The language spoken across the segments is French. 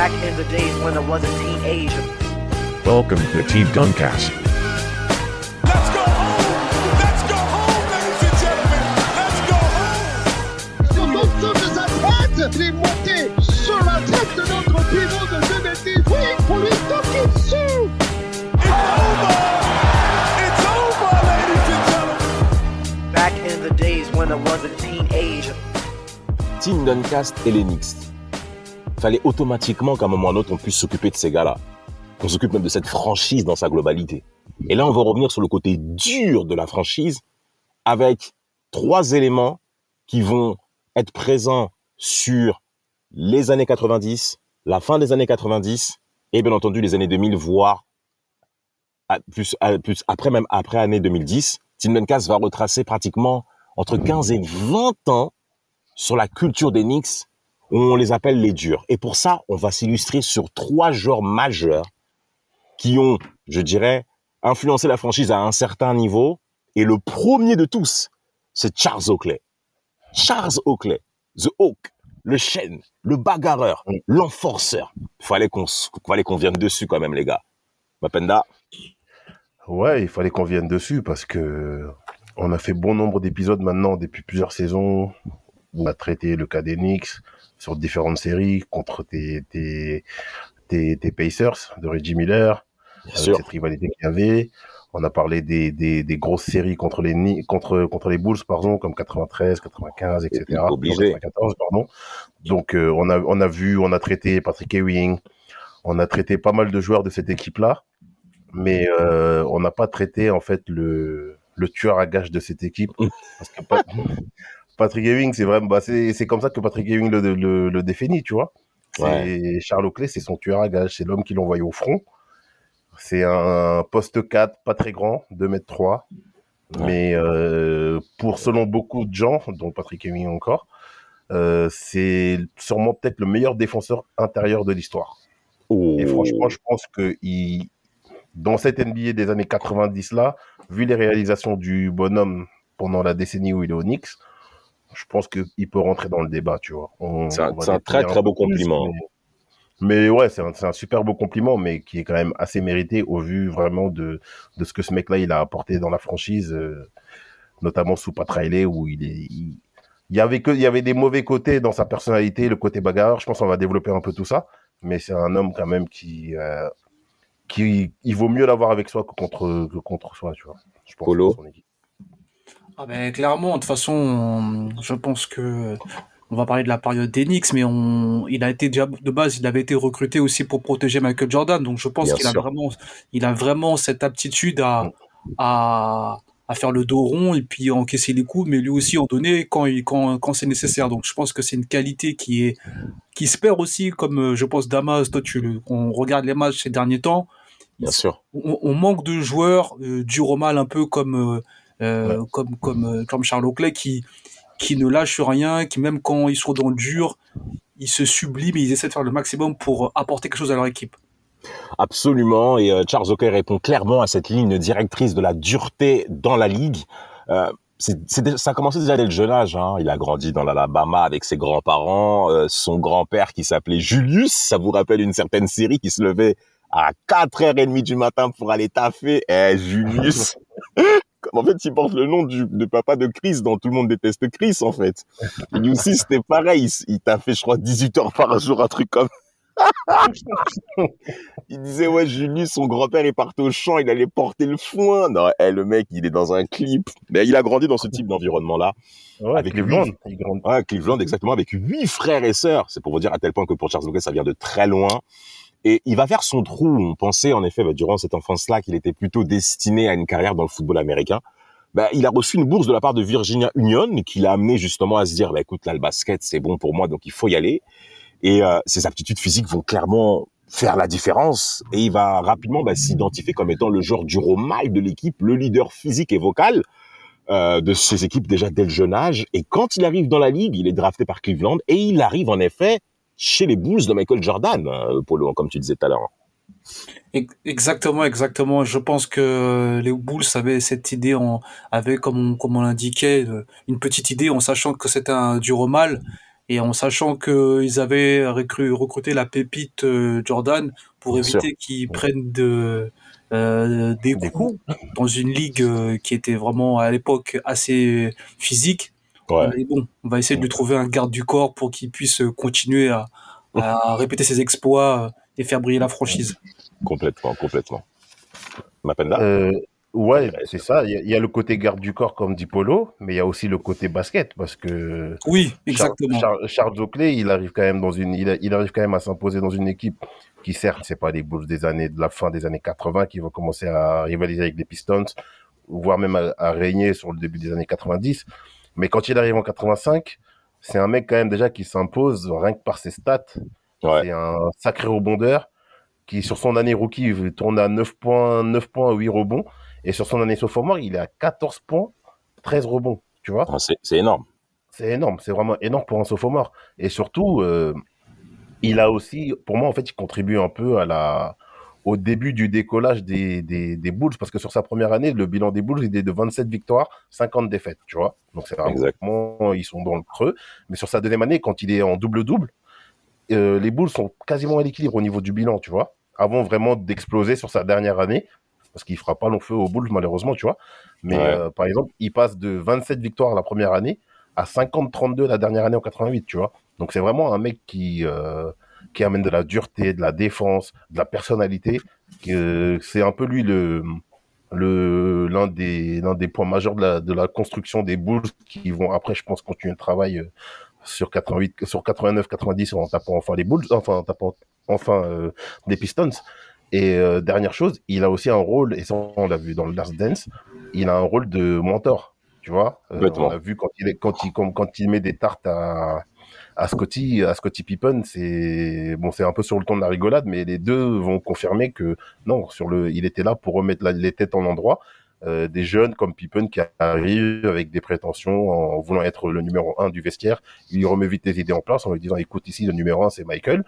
Back in the days when I was a teenager. Welcome to Team Duncast. Let's go home! Let's go home, ladies and gentlemen! Let's go home! Sur l'ensemble de sa tête, il est monté sur la tête de notre pivot de 2010. Oui, pour lui toquer dessus. It's over! It's over, ladies and gentlemen! Back in the days when I was a teenager. Team Duncast et les Knicks. Fallait automatiquement qu'à un moment ou à un autre, on puisse s'occuper de ces gars-là. Qu'on s'occupe même de cette franchise dans sa globalité. Et là, on va revenir sur le côté dur de la franchise avec trois éléments qui vont être présents sur les années 90, la fin des années 90 et bien entendu les années 2000, voire plus, après même après année 2010. Tim Duncast va retracer pratiquement entre 15 et 20 ans sur la culture des Knicks, on les appelle les durs. Et pour ça, on va s'illustrer sur trois joueurs majeurs qui ont, je dirais, influencé la franchise à un certain niveau. Et le premier de tous, c'est Charles Oakley. Charles Oakley, The Hawk, le chêne, le bagarreur, l'enforceur. Fallait qu'on, fallait qu'on vienne dessus quand même, les gars. Mapenda, Ouais, il fallait qu'on vienne dessus parce que on a fait bon nombre d'épisodes maintenant depuis plusieurs saisons. On a traité le cas des Knicks sur différentes séries contre tes, tes, tes, tes Pacers de Reggie Miller, bien avec sûr. cette rivalité qu'il y avait. On a parlé des, des, des grosses séries contre les, contre, contre les Bulls, pardon, comme 93, 95, etc. Obligé. 94, pardon. Donc, euh, on, a, on a vu, on a traité Patrick Ewing, on a traité pas mal de joueurs de cette équipe-là, mais euh, on n'a pas traité, en fait, le, le tueur à gage de cette équipe. Parce que Patrick Ewing, c'est vraiment, bah, c'est c'est comme ça que Patrick Ewing le, le, le définit, tu vois. Ouais. Charles Oakley, c'est son tueur à gage, c'est l'homme qui l'envoie au front. C'est un poste 4, pas très grand, 2 mètres 3. Ouais. Mais euh, pour selon beaucoup de gens, dont Patrick Ewing encore, euh, c'est sûrement peut-être le meilleur défenseur intérieur de l'histoire. Oh. Et franchement, je pense que il, dans cette NBA des années 90 là, vu les réalisations du bonhomme pendant la décennie où il est au Knicks, je pense qu'il peut rentrer dans le débat, tu vois. C'est un- très, très beau plus, compliment. Mais, mais ouais, c'est un, super beau compliment, mais qui est quand même assez mérité au vu vraiment de, de ce que ce mec-là il a apporté dans la franchise, euh, notamment sous Pat Riley, où il est. Il, il y avait que, il y avait des mauvais côtés dans sa personnalité, le côté bagarreur. Je pense qu'on va développer un peu tout ça, mais c'est un homme quand même qui, euh, qui, il vaut mieux l'avoir avec soi que contre, que contre soi, tu vois. Je pense Polo. son équipe. Ah ben, clairement, de toute façon, on- je pense que on va parler de la période d'Enix, mais on, il a été déjà de base, il avait été recruté aussi pour protéger Michael Jordan, donc je pense qu'il a vraiment, il a vraiment cette aptitude à, à, à faire le dos rond et puis encaisser les coups, mais lui aussi en donner quand il, quand, quand c'est nécessaire. Donc je pense que c'est une qualité qui est, qui se perd aussi, comme euh, je pense Damas, toi tu le, on regarde les matchs ces derniers temps, Bien sûr. on, on manque de joueurs euh, du au mal un peu comme euh, euh, comme comme euh, comme Charles Oakley qui qui ne lâchent rien, qui même quand ils sont dans le dur, ils se subliment et ils essaient de faire le maximum pour apporter quelque chose à leur équipe. Absolument. Et euh, Charles Oakley répond clairement à cette ligne directrice de la dureté dans la ligue. Euh, ça a commencé déjà dès le jeune âge. Hein. Il a grandi dans l'Alabama avec ses grands-parents, euh, son grand-père qui s'appelait Julius. Ça vous rappelle une certaine série qui se levait à 4h30 du matin pour aller taffer. Eh, Julius En fait, il porte le nom du, de papa de Chris, dont tout le monde déteste Chris, en fait. Aussi, c'était pareil. Il, il taffait, je crois, 18 heures par jour, un truc comme il disait, ouais, Julius, son grand-père, il partait au champ, il allait porter le foin. Non, eh, le mec, il est dans un clip. Mais il a grandi dans ce type d'environnement-là. Ouais, Avec Cleveland. Ouais, Cleveland, exactement, avec huit frères et sœurs. C'est pour vous dire à tel point que pour Charles Oakley, ça vient de très loin. Et il va faire son trou. On pensait, en effet, bah, durant cette enfance-là, qu'il était plutôt destiné à une carrière dans le football américain. Bah, il a reçu une bourse de la part de Virginia Union qui l'a amené justement à se dire, bah, écoute, là, le basket, c'est bon pour moi, donc il faut y aller. Et euh, ses aptitudes physiques vont clairement faire la différence. Et il va rapidement bah, s'identifier comme étant le joueur du mal de l'équipe, le leader physique et vocal euh, de ses équipes déjà dès le jeune âge. Et quand il arrive dans la ligue, il est drafté par Cleveland et il arrive en effet chez les Bulls de Michael Jordan, euh, Polo, comme tu disais tout à l'heure. Ex- Exactement, exactement. Je pense que les Bulls avaient cette idée, en, avaient, comme on, comme on l'indiquait, euh, une petite idée en sachant que c'était un dur au mal. et en sachant qu'ils avaient recru- recruté la pépite euh, Jordan pour Bien éviter qu'ils prennent de, euh, des, coups dans une ligue qui était vraiment à l'époque assez physique. Ouais. Mais bon, on va essayer de lui trouver un garde du corps pour qu'il puisse continuer à, à répéter ses exploits euh, et faire briller la franchise. Complètement, complètement. Mapenda Euh, ouais, c'est ça. Il y, a- il y a le côté garde du corps, comme dit Polo, mais il y a aussi le côté basket, parce que Oui, Charles, exactement. Charles, Charles Oakley, il arrive quand même dans une, il, a- il arrive quand même à s'imposer dans une équipe qui certes, c'est pas les Bulls des années, de la fin des années 80 qui vont commencer à rivaliser avec les Pistons, voire même à, à régner sur le début des années 90. Mais quand il arrive en 85, c'est un mec quand même déjà qui s'impose rien que par ses stats. Ouais. C'est un sacré rebondeur qui, sur son année rookie, il tourne à 9 points, 9 points, 8 rebonds. Et sur son année sophomore, il est à 14 points, 13 rebonds. Tu vois? Ah, C'est c'est énorme. C'est énorme, c'est vraiment énorme pour un sophomore. Et surtout, euh, il a aussi, pour moi, en fait, il contribue un peu à la, au début du décollage des, des, des Bulls, parce que sur sa première année, le bilan des Bulls, il est de 27 victoires, 50 défaites, tu vois. Donc c'est vraiment, ils sont dans le creux. Mais sur sa deuxième année, quand il est en double-double, euh, les Bulls sont quasiment à l'équilibre au niveau du bilan, tu vois. Avant vraiment d'exploser sur sa dernière année, parce qu'il fera pas long feu aux Bulls, malheureusement, tu vois. Mais Ouais. euh, par exemple, il passe de 27 victoires la première année à 50-32 la dernière année en 88, tu vois. Donc c'est vraiment un mec qui, euh, qui amène de la dureté, de la défense, de la personnalité. C'est un peu lui le le l'un des l'un des points majeurs de la de la construction des Bulls qui vont après je pense continuer le travail euh, sur 88 sur 89 90 en tapant enfin les Bulls enfin en tapant enfin euh, des Pistons et euh, dernière chose il a aussi un rôle et ça on l'a vu dans le Last Dance il a un rôle de mentor tu vois Euh, on a vu quand il est quand il quand, quand il met des tartes à à Scotty, à Scotty Pippen, c'est bon, c'est un peu sur le ton de la rigolade, mais les deux vont confirmer que non, sur le, il était là pour remettre la- les têtes en endroit. Euh, des jeunes comme Pippen qui arrivent avec des prétentions en voulant être le numéro un du vestiaire, il remet vite les idées en place en lui disant écoute ici le numéro un c'est Michael,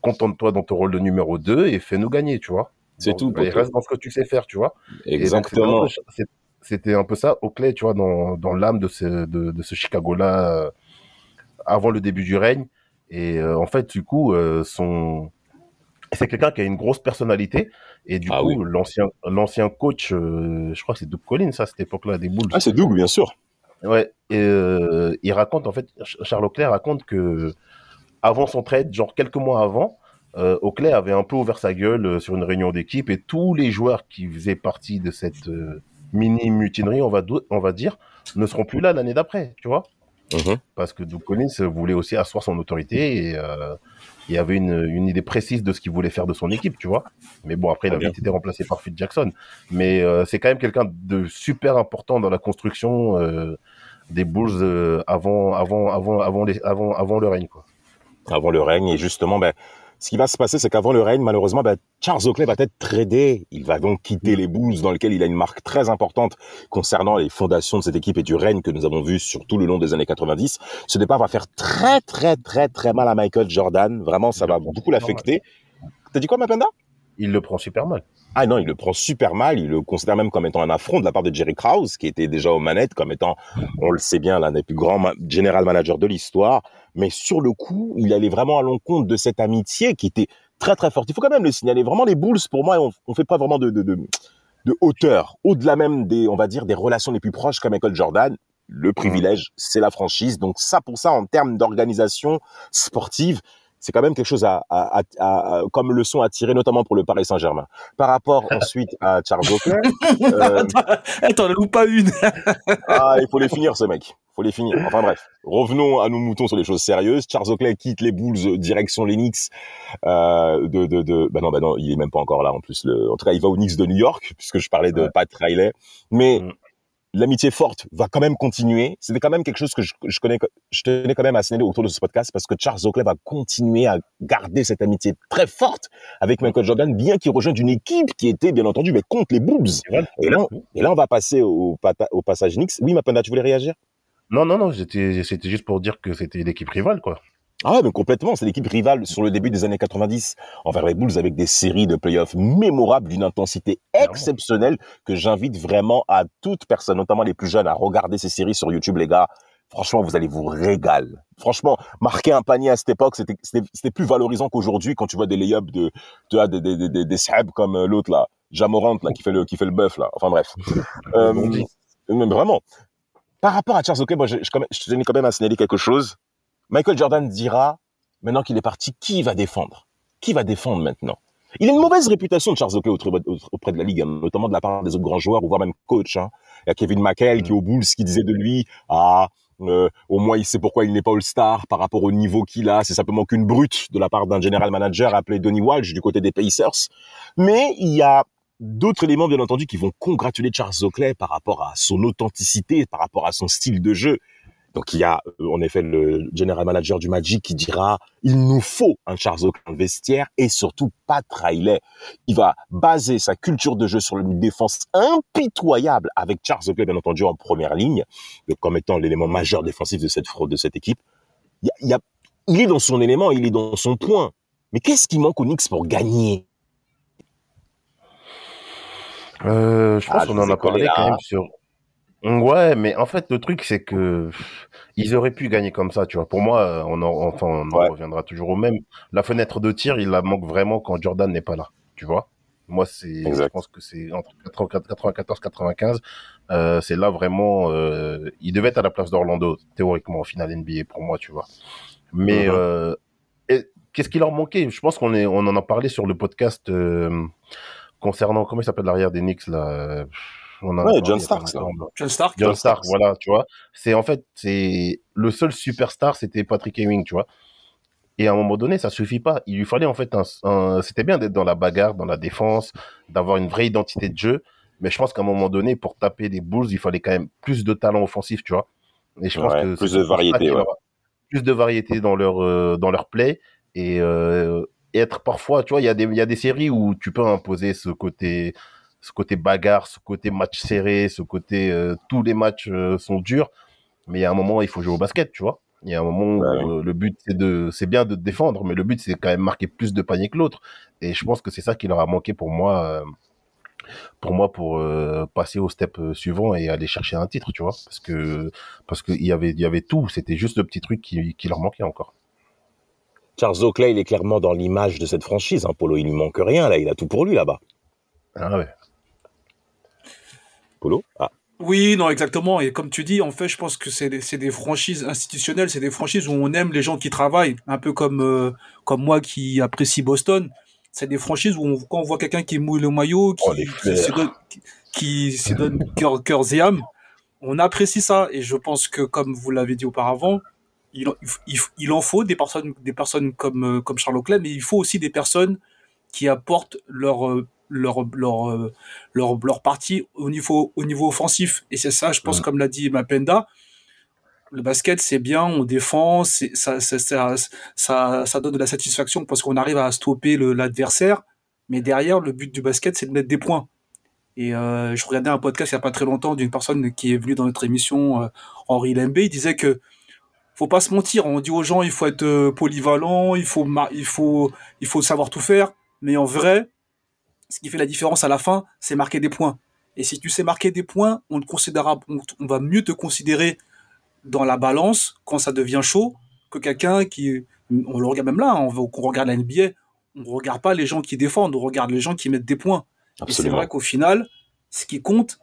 contente-toi dans ton rôle de numéro 2 et fais-nous gagner, tu vois. C'est tout, poto. reste dans ce que tu sais faire, tu vois. Et Exactement. c'était un peu- un ça, Oakley, tu vois, dans, dans l'âme de ce, de, de ce Chicago-là, euh, avant le début du règne. Et euh, en fait, du coup, euh, son... c'est quelqu'un qui a une grosse personnalité. Et du Ah coup, oui. l'ancien l'ancien coach, euh, je crois que c'est Doug Collins, ça, à cette époque-là, des Bulls. Ah, c'est Doug, bien sûr. Ouais, et il raconte en fait, Ch- Charles Oakley raconte que avant son trade, genre quelques mois avant, Oakley avait un peu ouvert sa gueule sur une réunion d'équipe et tous les joueurs qui faisaient partie de cette mini mutinerie, on va do- on va dire, ne seront plus là l'année d'après, tu vois, Mhm. parce que Doug Collins voulait aussi asseoir son autorité et euh, il avait une, une idée précise de ce qu'il voulait faire de son équipe, tu vois. Mais bon, après, il avait bien. été remplacé par Phil Jackson. Mais euh, c'est quand même quelqu'un de super important dans la construction euh, des Bulls euh, avant, avant, avant, avant, les, avant, avant le règne, quoi. avant le règne. Et justement, ben, ce qui va se passer, c'est qu'avant le règne, malheureusement, ben, Charles Oakley va être tradé. Il va donc quitter les Bulls, dans lesquels il a une marque très importante concernant les fondations de cette équipe et du règne que nous avons vu sur tout le long des années 90. Ce départ va faire très, très, très, très mal à Michael Jordan. Vraiment, ça va beaucoup l'affecter. T'as dit quoi, Mapenda? Il le prend super mal. Ah non, il le prend super mal. Il le considère même comme étant un affront de la part de Jerry Krause, qui était déjà aux manettes, comme étant, on le sait bien, l'un des plus grands ma- general managers de l'histoire. Mais sur le coup, il allait vraiment à l'encontre de cette amitié qui était très très forte. Il faut quand même le signaler. Vraiment, les Bulls, pour moi, on, on fait pas vraiment de, de, de, de hauteur. Au-delà même des, on va dire, des relations les plus proches qu'à Michael Jordan. Le privilège, c'est la franchise. Donc ça, pour ça, en termes d'organisation sportive, c'est quand même quelque chose à, à, à, à- comme leçon à tirer, notamment pour le Paris Saint-Germain. Par rapport ensuite à Charles Oakley, euh, Attends, ne loupe pas une. ah, il faut les finir, ce mec. Il faut les finir. Enfin bref, revenons à nos moutons sur les choses sérieuses. Charles Oakley quitte les Bulls euh, direction les Knicks. Euh, de, de, de, bah non, bah non, il est même pas encore là en plus. Le, en tout cas, il va aux Knicks de New York, puisque je parlais de. Pat Riley. Mais Mm. L'amitié forte va quand même continuer. C'était quand même quelque chose que je, je connais, je tenais quand même à signaler autour de ce podcast parce que Charles Oakley va continuer à garder cette amitié très forte avec Michael Jordan, bien qu'il rejoigne une équipe qui était, bien entendu, mais contre les Bulls. Et là, et là, on va passer au, passage Knicks. Oui, Mapenda, tu voulais réagir? Non, non, non, c'était juste pour dire que c'était l'équipe rivale, quoi. Ah ouais, mais complètement. C'est l'équipe rivale sur le début des années 90 envers les Bulls avec des séries de playoffs mémorables d'une intensité exceptionnelle que j'invite vraiment à toute personne, notamment les plus jeunes, à regarder ces séries sur YouTube, les gars. franchement, vous allez vous régaler. Franchement, marquer un panier à cette époque, c'était plus valorisant qu'aujourd'hui quand tu vois des lay-ups de, tu vois, des, des, des, des, des sahabs comme euh, l'autre là, Jamorant là, qui fait le, qui fait le bœuf là. Enfin bref. Euh, mais vraiment. Par rapport à Charles Oakley, moi, je, je, je tenais quand même à signaler quelque chose. Michael Jordan dira, maintenant qu'il est parti, qui va défendre? Qui va défendre maintenant? Il a une mauvaise réputation de Charles Oakley auprès, de la ligue, hein, notamment de la part des autres grands joueurs ou voire même coach. Hein. Il y a Kevin McHale qui au Bulls qui disait de lui, ah, euh, au moins il sait pourquoi il n'est pas All-Star par rapport au niveau qu'il a. C'est simplement qu'une brute de la part d'un general manager appelé Donny Walsh du côté des Pacers. Mais il y a d'autres éléments, bien entendu, qui vont congratuler Charles Oakley par rapport à son authenticité, par rapport à son style de jeu. Donc il y a euh, en effet le general manager du Magic qui dira il nous faut un Charles Oakley vestiaire et surtout Pat Riley. Il va baser sa culture de jeu sur une défense impitoyable avec Charles Oakley bien entendu en première ligne comme étant l'élément majeur défensif de cette fraude de cette équipe. Il, y a, il, y a, il est dans son élément, il est dans son point. Mais qu'est-ce qui manque aux Knicks pour gagner? Euh, Je pense Ah, qu'on en a parlé quand même sur. Ouais, mais en fait, le truc, c'est que pff, ils auraient pu gagner comme ça, tu vois. Pour moi, euh, on en, enfin, on en Ouais. reviendra toujours au même. La fenêtre de tir, il la manque vraiment quand Jordan n'est pas là, tu vois. Moi, c'est, je pense que c'est entre 94, 95, euh, c'est là vraiment, euh, il devait être à la place d'Orlando, théoriquement, en finale NBA pour moi, tu vois. Mais Mhm. euh, qu'est-ce qui leur manquait? Je pense qu'on est, on en a parlé sur le podcast euh, concernant comment il s'appelle l'arrière des Knicks là. On en a Ouais, John là. John Stark. John Stark, voilà, tu vois. C'est en fait, c'est le seul superstar, c'était Patrick Ewing, tu vois. Et à un moment donné, ça suffit pas. Il lui fallait en fait un, un- c'était bien d'être dans la bagarre, dans la défense, d'avoir une vraie identité de jeu. Mais je pense qu'à un moment donné, pour taper les Bulls, il fallait quand même plus de talent offensif, tu vois. Et je pense Ouais, que plus de variété, ouais. plus de variété dans leur euh, dans leur play et, euh, et être parfois, tu vois, il y a des il y a des séries où tu peux imposer ce côté ce côté bagarre, ce côté match serré, ce côté euh, tous les matchs euh, sont durs, mais il y a un moment il faut jouer au basket, tu vois. Il y a un moment où Ouais. euh, le but c'est de c'est bien de te défendre, mais le but c'est quand même marquer plus de paniers que l'autre. Et je pense que c'est ça qui leur a manqué pour moi pour moi pour passer au step suivant et aller chercher un titre, tu vois, parce que parce que il y avait il y avait tout, c'était juste le petit truc qui, qui leur manquait encore. Charles Oakley, il est clairement dans l'image de cette franchise. Hein, Polo, il lui manque rien là, il a tout pour lui là-bas. Ah ouais. Polo Ah, Oui, non, exactement. Et comme tu dis, en fait, je pense que c'est des, franchises institutionnelles, c'est des franchises où on aime les gens qui travaillent, un peu comme, euh, comme moi qui apprécie Boston. C'est des franchises où on, quand on voit quelqu'un qui mouille le maillot, qui, Oh, qui fleurs. se donne, qui, qui se donne cœur, cœur et âme, on apprécie ça. Et je pense que, comme vous l'avez dit auparavant, il, en- il, il en faut des personnes, des personnes comme, euh, comme Charles Leclerc, mais il faut aussi des personnes qui apportent leur, euh, leur, leur, euh, leur, leur partie au niveau, au niveau offensif. Et c'est ça, je pense, comme l'a dit Mapenda, le basket, c'est bien, on défend, c'est, ça, ça, ça, ça, ça donne de la satisfaction parce qu'on arrive à stopper l'adversaire. Mais derrière, le but du basket, c'est de mettre des points. Et euh, je regardais un podcast il n'y a pas très longtemps d'une personne qui est venue dans notre émission, euh, Henri Lembe, il disait que faut pas se mentir, on dit aux gens il faut être euh, polyvalent, il faut, il, faut, il faut savoir tout faire, mais en vrai, ce qui fait la différence à la fin, c'est marquer des points. Et si tu sais marquer des points, on te considérera, on, t- on va mieux te considérer dans la balance quand ça devient chaud que quelqu'un qui, on le regarde même là, hein, on, regarde la NBA, on regarde pas les gens qui défendent, on regarde les gens qui mettent des points. Et c'est vrai qu'au final, ce qui compte,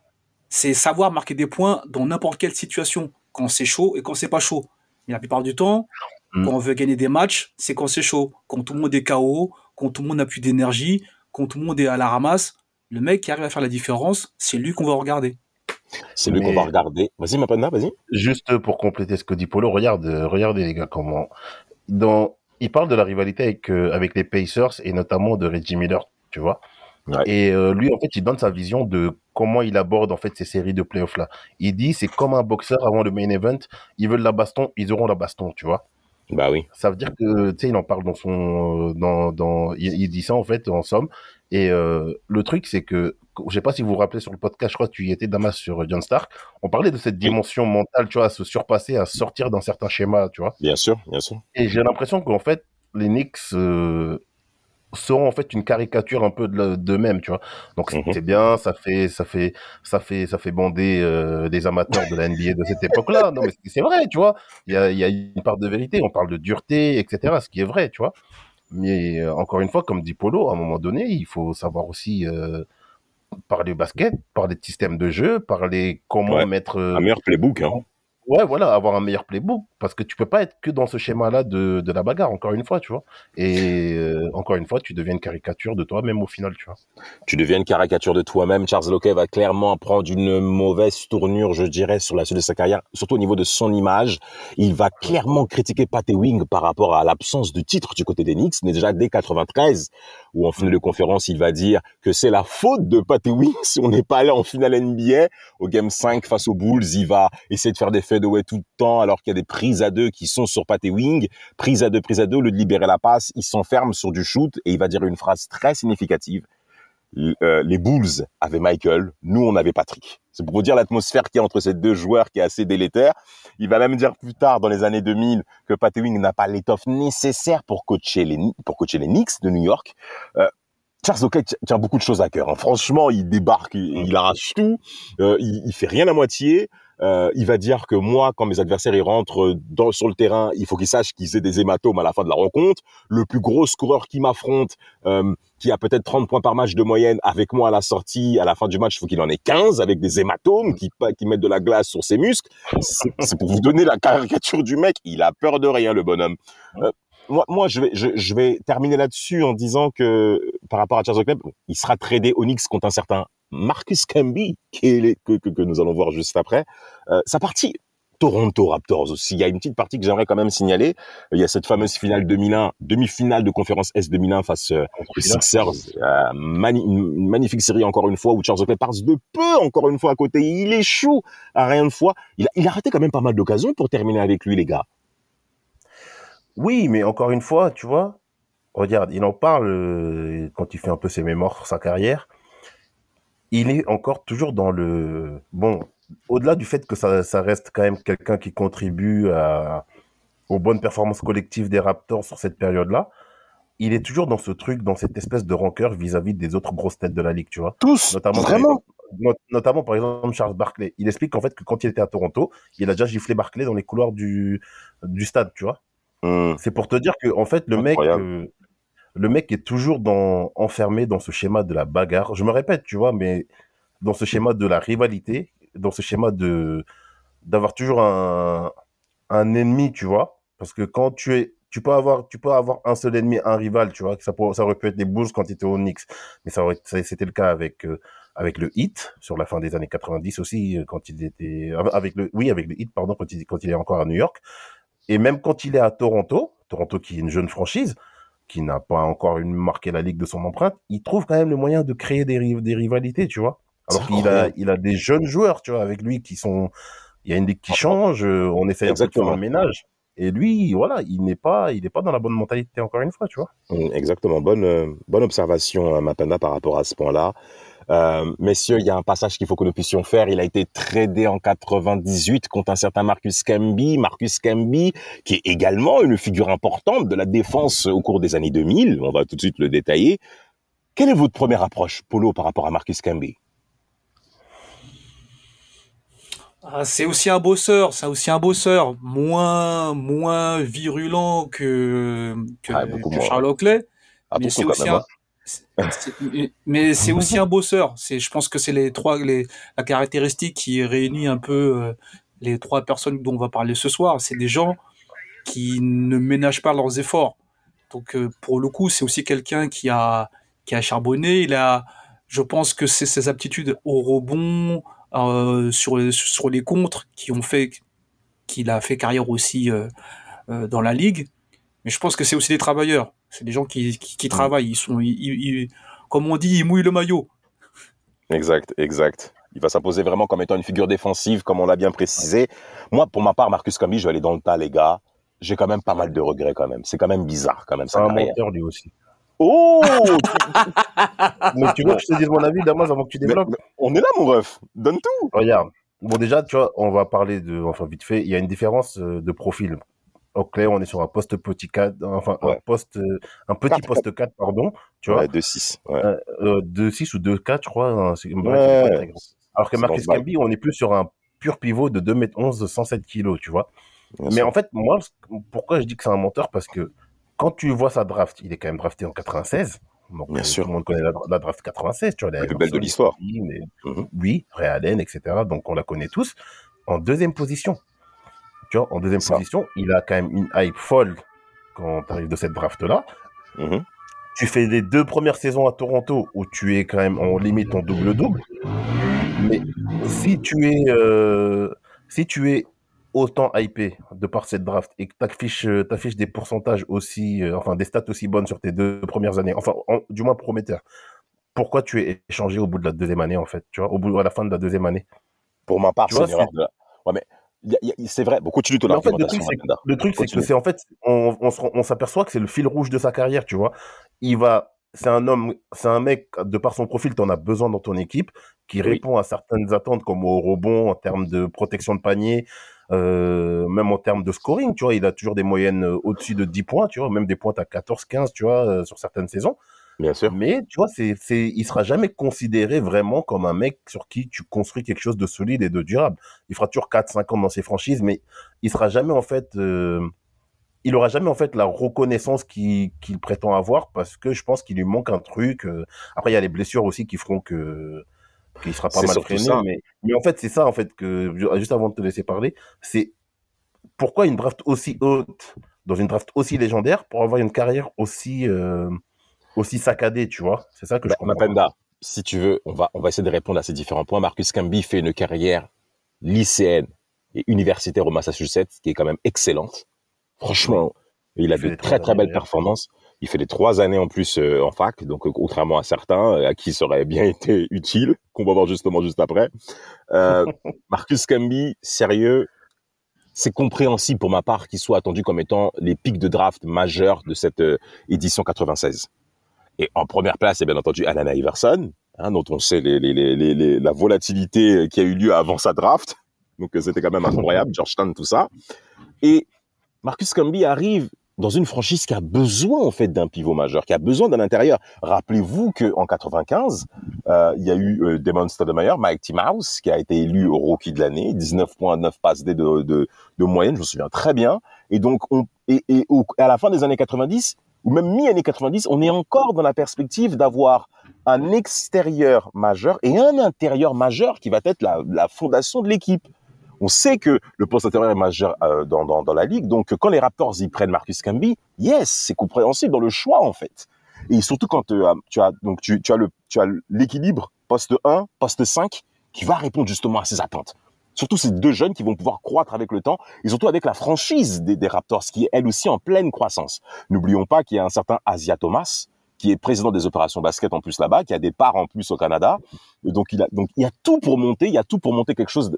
c'est savoir marquer des points dans n'importe quelle situation, quand c'est chaud et quand c'est pas chaud. Mais la plupart du temps, Mm. quand on veut gagner des matchs, c'est quand c'est chaud, quand tout le monde est KO, quand tout le monde n'a plus d'énergie, quand tout le monde est à la ramasse. Le mec qui arrive à faire la différence, c'est lui qu'on va regarder. C'est lui Mais- qu'on va regarder. Vas-y, Mapenda, vas-y. Juste pour compléter ce que dit Polo, regarde, euh, regardez les gars comment dans il parle de la rivalité avec euh, avec les Pacers et notamment de Reggie Miller, tu vois. Ouais. Et euh, lui en fait, il donne sa vision de comment il aborde en fait ces séries de playoffs là. Il dit c'est comme un boxeur avant le main event, ils veulent la baston, ils auront la baston, tu vois. Bah oui. Ça veut dire que, tu sais, il en parle dans son, euh, dans, dans, il, il dit ça en fait en somme. Et euh, le truc, c'est que, je sais pas si vous vous rappelez sur le podcast, je crois que tu y étais Damas sur euh, John Stark. On parlait de cette dimension mentale, tu vois, à se surpasser, à sortir d'un certain schéma, tu vois. Bien sûr, bien sûr. Et j'ai l'impression qu'en fait, les Knicks euh, seront en fait une caricature un peu de d'eux-mêmes, tu vois. Donc Mhm. c'est bien, ça fait, ça fait, ça fait, ça fait bander euh, des amateurs de la NBA de cette époque-là. Non, mais c'est- vrai, tu vois. Il y a, il y a une part de vérité. On parle de dureté, etc. Ce qui est vrai, tu vois. Mais euh, encore une fois, comme dit Polo, à un moment donné, il faut savoir aussi euh, parler basket, parler de système de jeu, parler comment Ouais. mettre. Un meilleur playbook, hein. Ouais, voilà, avoir un meilleur playbook, parce que tu peux pas être que dans ce schéma-là de, de la bagarre, encore une fois, tu vois. Et euh, encore une fois, tu deviens une caricature de toi-même au final, tu vois. tu deviens une caricature de toi-même. Charles Lockey va clairement prendre une mauvaise tournure, je dirais, sur la suite de sa carrière, surtout au niveau de son image. Il va clairement critiquer Pat Ewing par rapport à l'absence de titre du côté des Knicks, mais déjà dès 93, où en finale de conférence, il va dire que c'est la faute de Pat Ewing si on n'est pas allé en finale NBA. Au Game 5 face aux Bulls, il va essayer de faire des fadeaways tout le temps, alors qu'il y a des prises à deux qui sont sur Pat Ewing. Prise à deux, prise à deux, au lieu de libérer la passe, il s'enferme sur du shoot et il va dire une phrase très significative euh, les Bulls avaient Michael, nous on avait Patrick. C'est pour vous dire l'atmosphère qu'il y a entre ces deux joueurs qui est assez délétère. Il va même dire plus tard dans les années 2000 que Pat Ewing n'a pas l'étoffe nécessaire pour coacher les pour coacher les Knicks de New York. Euh, Charles Oakley ti- tient beaucoup de choses à cœur. hein. Franchement, il débarque, il, il arrache tout, euh, il, il fait rien à moitié. Euh, il va dire que moi, quand mes adversaires ils rentrent dans, sur le terrain, il faut qu'ils sachent qu'ils aient des hématomes à la fin de la rencontre. Le plus gros scoreur qui m'affronte, euh, qui a peut-être 30 points par match de moyenne, avec moi à la sortie, à la fin du match, il faut qu'il en ait 15 avec des hématomes qui, qui mettent de la glace sur ses muscles. C'est pour vous donner la caricature du mec. Il a peur de rien, le bonhomme. Euh, moi, moi, je vais, je, je vais terminer là-dessus en disant que par rapport à Charles bon, il sera tradé Onyx contre un certain Marcus Camby, qui est les- que, que, que nous allons voir juste après. Euh, sa partie Toronto Raptors aussi. Il y a une petite partie que j'aimerais quand même signaler. Il y a cette fameuse finale 2001, demi-finale de conférence S 2001 face euh, aux Sixers. Euh, mani- une magnifique série encore une fois où Charles Oakley passe de peu encore une fois à côté. Il échoue à rien de fois. Il a, il a raté quand même pas mal d'occasions pour terminer avec lui, les gars. Oui, mais encore une fois, tu vois, regarde, il en parle euh, quand il fait un peu ses mémoires sur sa carrière. Il est encore toujours dans le... Bon, au-delà du fait que ça, ça reste quand même quelqu'un qui contribue à, aux bonnes performances collectives des Raptors sur cette période-là, il est toujours dans ce truc, dans cette espèce de rancœur vis-à-vis des autres grosses têtes de la ligue, tu vois. Tous, Notamment, vraiment. Not- notamment par exemple Charles Barkley. Il explique qu'en fait que quand il était à Toronto, il a déjà giflé Barkley dans les couloirs du, du stade, tu vois. Hum, C'est pour te dire que en fait le mec, euh, le mec est toujours enfermé dans ce schéma de la bagarre. Je me répète, tu vois, mais dans ce schéma de la rivalité, dans ce schéma de d'avoir toujours un, un ennemi, tu vois. Parce que quand tu es, tu peux avoir, tu peux avoir un seul ennemi, un rival, tu vois. Ça, ça aurait pu être les Bulls quand ils étaient au Knicks, mais ça ça- c'était le cas avec euh, avec le Heat sur la fin des années 90 aussi, euh, quand il était avec le, oui, avec le Heat, pardon, quand il est encore à New York. Et même quand il est à Toronto, Toronto qui est une jeune franchise, qui n'a pas encore une, marqué la ligue de son empreinte, il trouve quand même le moyen de créer des, des rivalités, tu vois. Alors qu'il a, il a des jeunes joueurs, tu vois, avec lui qui sont, il y a une ligue qui change, on essaie un peu de faire Exactement. un ménage. Et lui, voilà, il n'est pas, il n'est pas dans la bonne mentalité encore une fois, tu vois. hum, exactement. Bonne, euh, bonne observation, euh, Mapenda, par rapport à ce point-là. Euh, messieurs, il y a un passage qu'il faut que nous puissions faire. Il a été tradé en 98 contre un certain Marcus Camby. Marcus Camby, qui est également une figure importante de la défense au cours des années 2000. On va tout de suite le détailler. Quelle est votre première approche, Polo, par rapport à Marcus Camby Ah, c'est aussi un bosseur, c'est aussi un bosseur, moins, moins virulent que, que, Ah, que. Charles Oakley, mais Attention c'est aussi un, hein. Mais c'est aussi un bosseur. C'est, je pense que c'est les trois, les, la caractéristique qui réunit un peu euh, les trois personnes dont on va parler ce soir. C'est des gens qui ne ménagent pas leurs efforts. Donc, euh, pour le coup, c'est aussi quelqu'un qui a, qui a charbonné. Il a, je pense que c'est ses aptitudes au rebond, euh, sur, sur les contres qui ont fait qu'il a fait carrière aussi dans la ligue. Mais je pense que c'est aussi des travailleurs. C'est des gens qui, qui, qui travaillent. Ils sont, ils, ils- ils- comme on dit, ils mouillent le maillot. Exact, exact. Il va s'imposer vraiment comme étant une figure défensive, comme on l'a bien précisé. Moi, pour ma part, Marcus Camby, je vais aller dans le tas, les gars. J'ai quand même pas mal de regrets, quand même. C'est quand même bizarre, quand même, C'est un carrière. menteur lui aussi. Oh Mais tu veux que je te dise mon avis, Damas, avant que tu développes mais On est là, mon ref. Donne tout. Regarde. Bon, déjà, tu vois, on va parler de, enfin, vite fait, il y a une différence euh, de profil. Oakley, on est sur un poste petit 4, enfin un Ouais. poste, euh, un petit poste 4, pardon, tu vois, Ouais, 2-6. Ouais. euh, euh, 2-6 ou 2-4, je crois. hein, c'est-. Alors que Marcus. Camby, on est plus sur un pur pivot de 2m11 de 107 kilos, tu vois. Bien Mais sûr. en fait, moi, pourquoi je dis que c'est un menteur? Parce que quand tu vois sa draft, il est quand même drafté en 96. Donc, Bien euh, sûr. tout le monde connaît la, la draft 96, tu vois. La plus belle de l'histoire. et- Mhm. Oui, Ray Allen, etc. Donc, on la connaît tous. En deuxième position. Tu vois, en deuxième Ça. position, il a quand même une hype folle quand tu arrives de cette draft-là. Mhm. Tu fais les deux premières saisons à Toronto où tu es quand même en limite en double-double. Mais si tu es, euh, si tu es autant hypé de par cette draft et que tu affiches, des pourcentages aussi, euh, enfin des stats aussi bonnes sur tes deux premières années, enfin en- du moins prometteurs, pourquoi tu es échangé au bout de la deuxième année en fait, tu vois, au bout à la fin de la deuxième année? Pour ma part, c'est une erreur de la- Ouais, mais c'est vrai. Bon, continue ton en fait, le truc, c'est que, Magda. le truc, c'est que Continue. c'est en fait, on, s'aperçoit que c'est le fil rouge de sa carrière, tu vois. Il va, c'est un homme, c'est un mec, de par son profil, tu en as besoin dans ton équipe, qui Oui. répond à certaines attentes, comme au rebond, en termes de protection de panier, euh, même en termes de scoring, tu vois. Il a toujours des moyennes euh, au-dessus de 10 points, tu vois, même des points à 14, 15, tu vois, euh, sur certaines saisons. Bien sûr. Mais, tu vois, c'est, c'est, il sera jamais considéré vraiment comme un mec sur qui tu construis quelque chose de solide et de durable. Il fera toujours 4, 5 ans dans ses franchises, mais il sera jamais, en fait, euh, il aura jamais, en fait, la reconnaissance qu'il, qu'il prétend avoir parce que je pense qu'il lui manque un truc. euh. Après, il y a les blessures aussi qui feront que, qu'il sera pas C'est mal freiné. Mais, mais en fait, c'est ça, en fait, que, juste avant de te laisser parler, c'est pourquoi une draft aussi haute dans une draft aussi légendaire pour avoir une carrière aussi, euh, aussi saccadée, tu vois. C'est ça que je Bah, comprends. Mapenda, si tu veux, on va, on va essayer de répondre à ces différents points. Marcus Camby fait une carrière lycéenne et universitaire au Massachusetts qui est quand même excellente. Franchement, il a de très très belles performances. Il fait les trois années en plus euh, en fac, donc euh, contrairement à certains euh, à qui ça aurait bien été utile, qu'on va voir justement juste après. Euh, Marcus Camby, sérieux, c'est compréhensible pour ma part qu'il soit attendu comme étant les pics de draft majeurs de cette édition 96. Et en première place, c'est bien entendu Alana Iverson, hein, dont on sait la volatilité qui a eu lieu avant sa draft. Donc c'était quand même incroyable, Georgetown, tout ça. Et Marcus Camby arrive dans une franchise qui a besoin en fait d'un pivot majeur, qui a besoin d'un intérieur. Rappelez-vous que en 95, euh, il y a eu euh, Damon Stoudemire, Mike T. Mouse, qui a été élu rookie de l'année, 19.9 passes de, de, de moyenne, je me souviens très bien. Et donc, à la fin des années 90, ou même mi-année 90, on est encore dans la perspective d'avoir un extérieur majeur et un intérieur majeur qui va être la, fondation de l'équipe. On sait que le poste intérieur est majeur euh, dans, dans, la ligue, donc quand les Raptors y prennent Marcus Camby, yes, c'est compréhensible dans le choix en fait. Et surtout quand euh, tu as donc tu, tu as le tu as l'équilibre poste 1, poste 5 qui va répondre justement à ces attentes. Surtout ces deux jeunes qui vont pouvoir croître avec le temps et surtout avec la franchise des, des Raptors qui est elle aussi en pleine croissance. N'oublions pas qu'il y a un certain Asia Thomas qui est président des opérations basket en plus là-bas, qui a des parts en plus au Canada. Et donc il a donc il y a tout pour monter, il y a tout pour monter quelque chose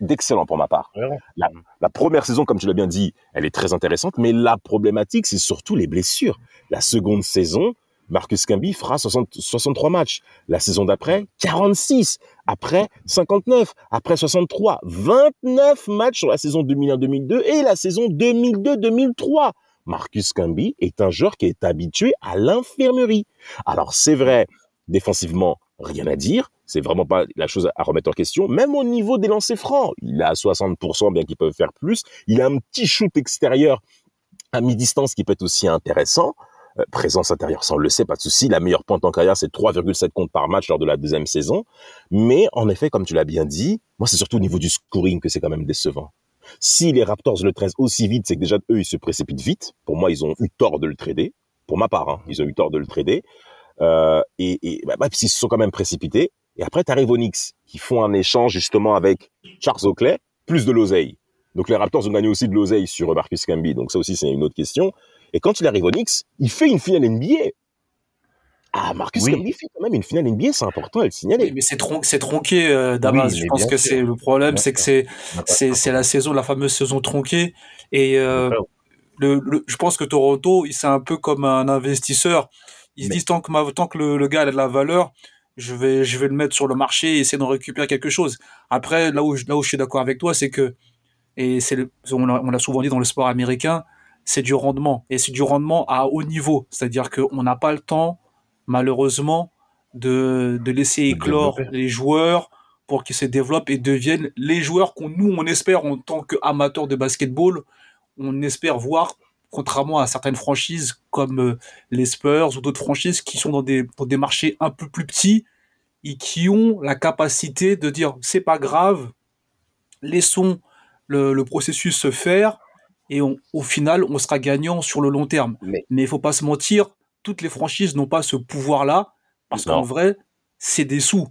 d'excellent pour ma part. La première saison, comme tu l'as bien dit, elle est très intéressante, mais la problématique, c'est surtout les blessures. La seconde saison, Marcus Camby fera 60 63 matchs. La saison d'après, 46. Après, 59. Après, 63. 29 matchs sur la saison 2001-2002 et la saison 2002-2003. Marcus Camby est un joueur qui est habitué à l'infirmerie. Alors, c'est vrai, défensivement, rien à dire. C'est vraiment pas la chose à remettre en question. Même au niveau des lancers francs, il à 60%, bien qu'il peut faire plus. Il a un petit shoot extérieur à mi-distance qui peut être aussi intéressant. Euh, présence intérieure, ça on le sait, pas de souci. La meilleure pointe en carrière, c'est 3,7 comptes par match lors de la deuxième saison. Mais en effet, comme tu l'as bien dit, moi c'est surtout au niveau du scoring que c'est quand même décevant. Si les Raptors le traitent aussi vite, c'est que déjà eux ils se précipitent vite. Pour moi, ils ont eu tort de le trader. Pour ma part, hein, ils ont eu tort de le trader. Euh, et et bah, ils se sont quand même précipités. Et après, tu arrives aux Knicks qui font un échange justement avec Charles Oakley, plus de l'oseille. Donc les Raptors ont gagné aussi de l'oseille sur Marcus Camby. Donc ça aussi, c'est une autre question. Et quand il arrive aux Knicks, il fait une finale NBA. Ah, Marcus Oui. Camby fait quand même une finale NBA, c'est important à le signaler. Oui, mais c'est tron- c'est tronqué, euh, Damas. Oui, je pense que c'est le problème, c'est que c'est la saison, la fameuse saison tronquée. Et euh, le, le- je pense que Toronto, c'est un peu comme un investisseur. Ils se disent tant que, ma- tant que le, le gars a de la valeur, je vais, je vais le mettre sur le marché et essayer d'en récupérer quelque chose. Après, là où, je- là où je suis d'accord avec toi, c'est que et c'est on l'a souvent dit dans le sport américain, c'est du rendement. Et c'est du rendement à haut niveau. C'est-à-dire qu'on n'a pas le temps, malheureusement, de, de laisser éclore développer. les joueurs pour qu'ils se développent et deviennent les joueurs qu'on nous, on espère en tant qu'amateurs de basketball, on espère voir, contrairement à certaines franchises comme euh, les Spurs ou d'autres franchises qui sont dans des, dans des marchés un peu plus petits et qui ont la capacité de dire c'est pas grave, laissons le, le processus se faire et on- au final on sera gagnant sur le long terme. Mais- il faut pas se mentir, toutes les franchises n'ont pas ce pouvoir-là parce qu'en vrai c'est des sous,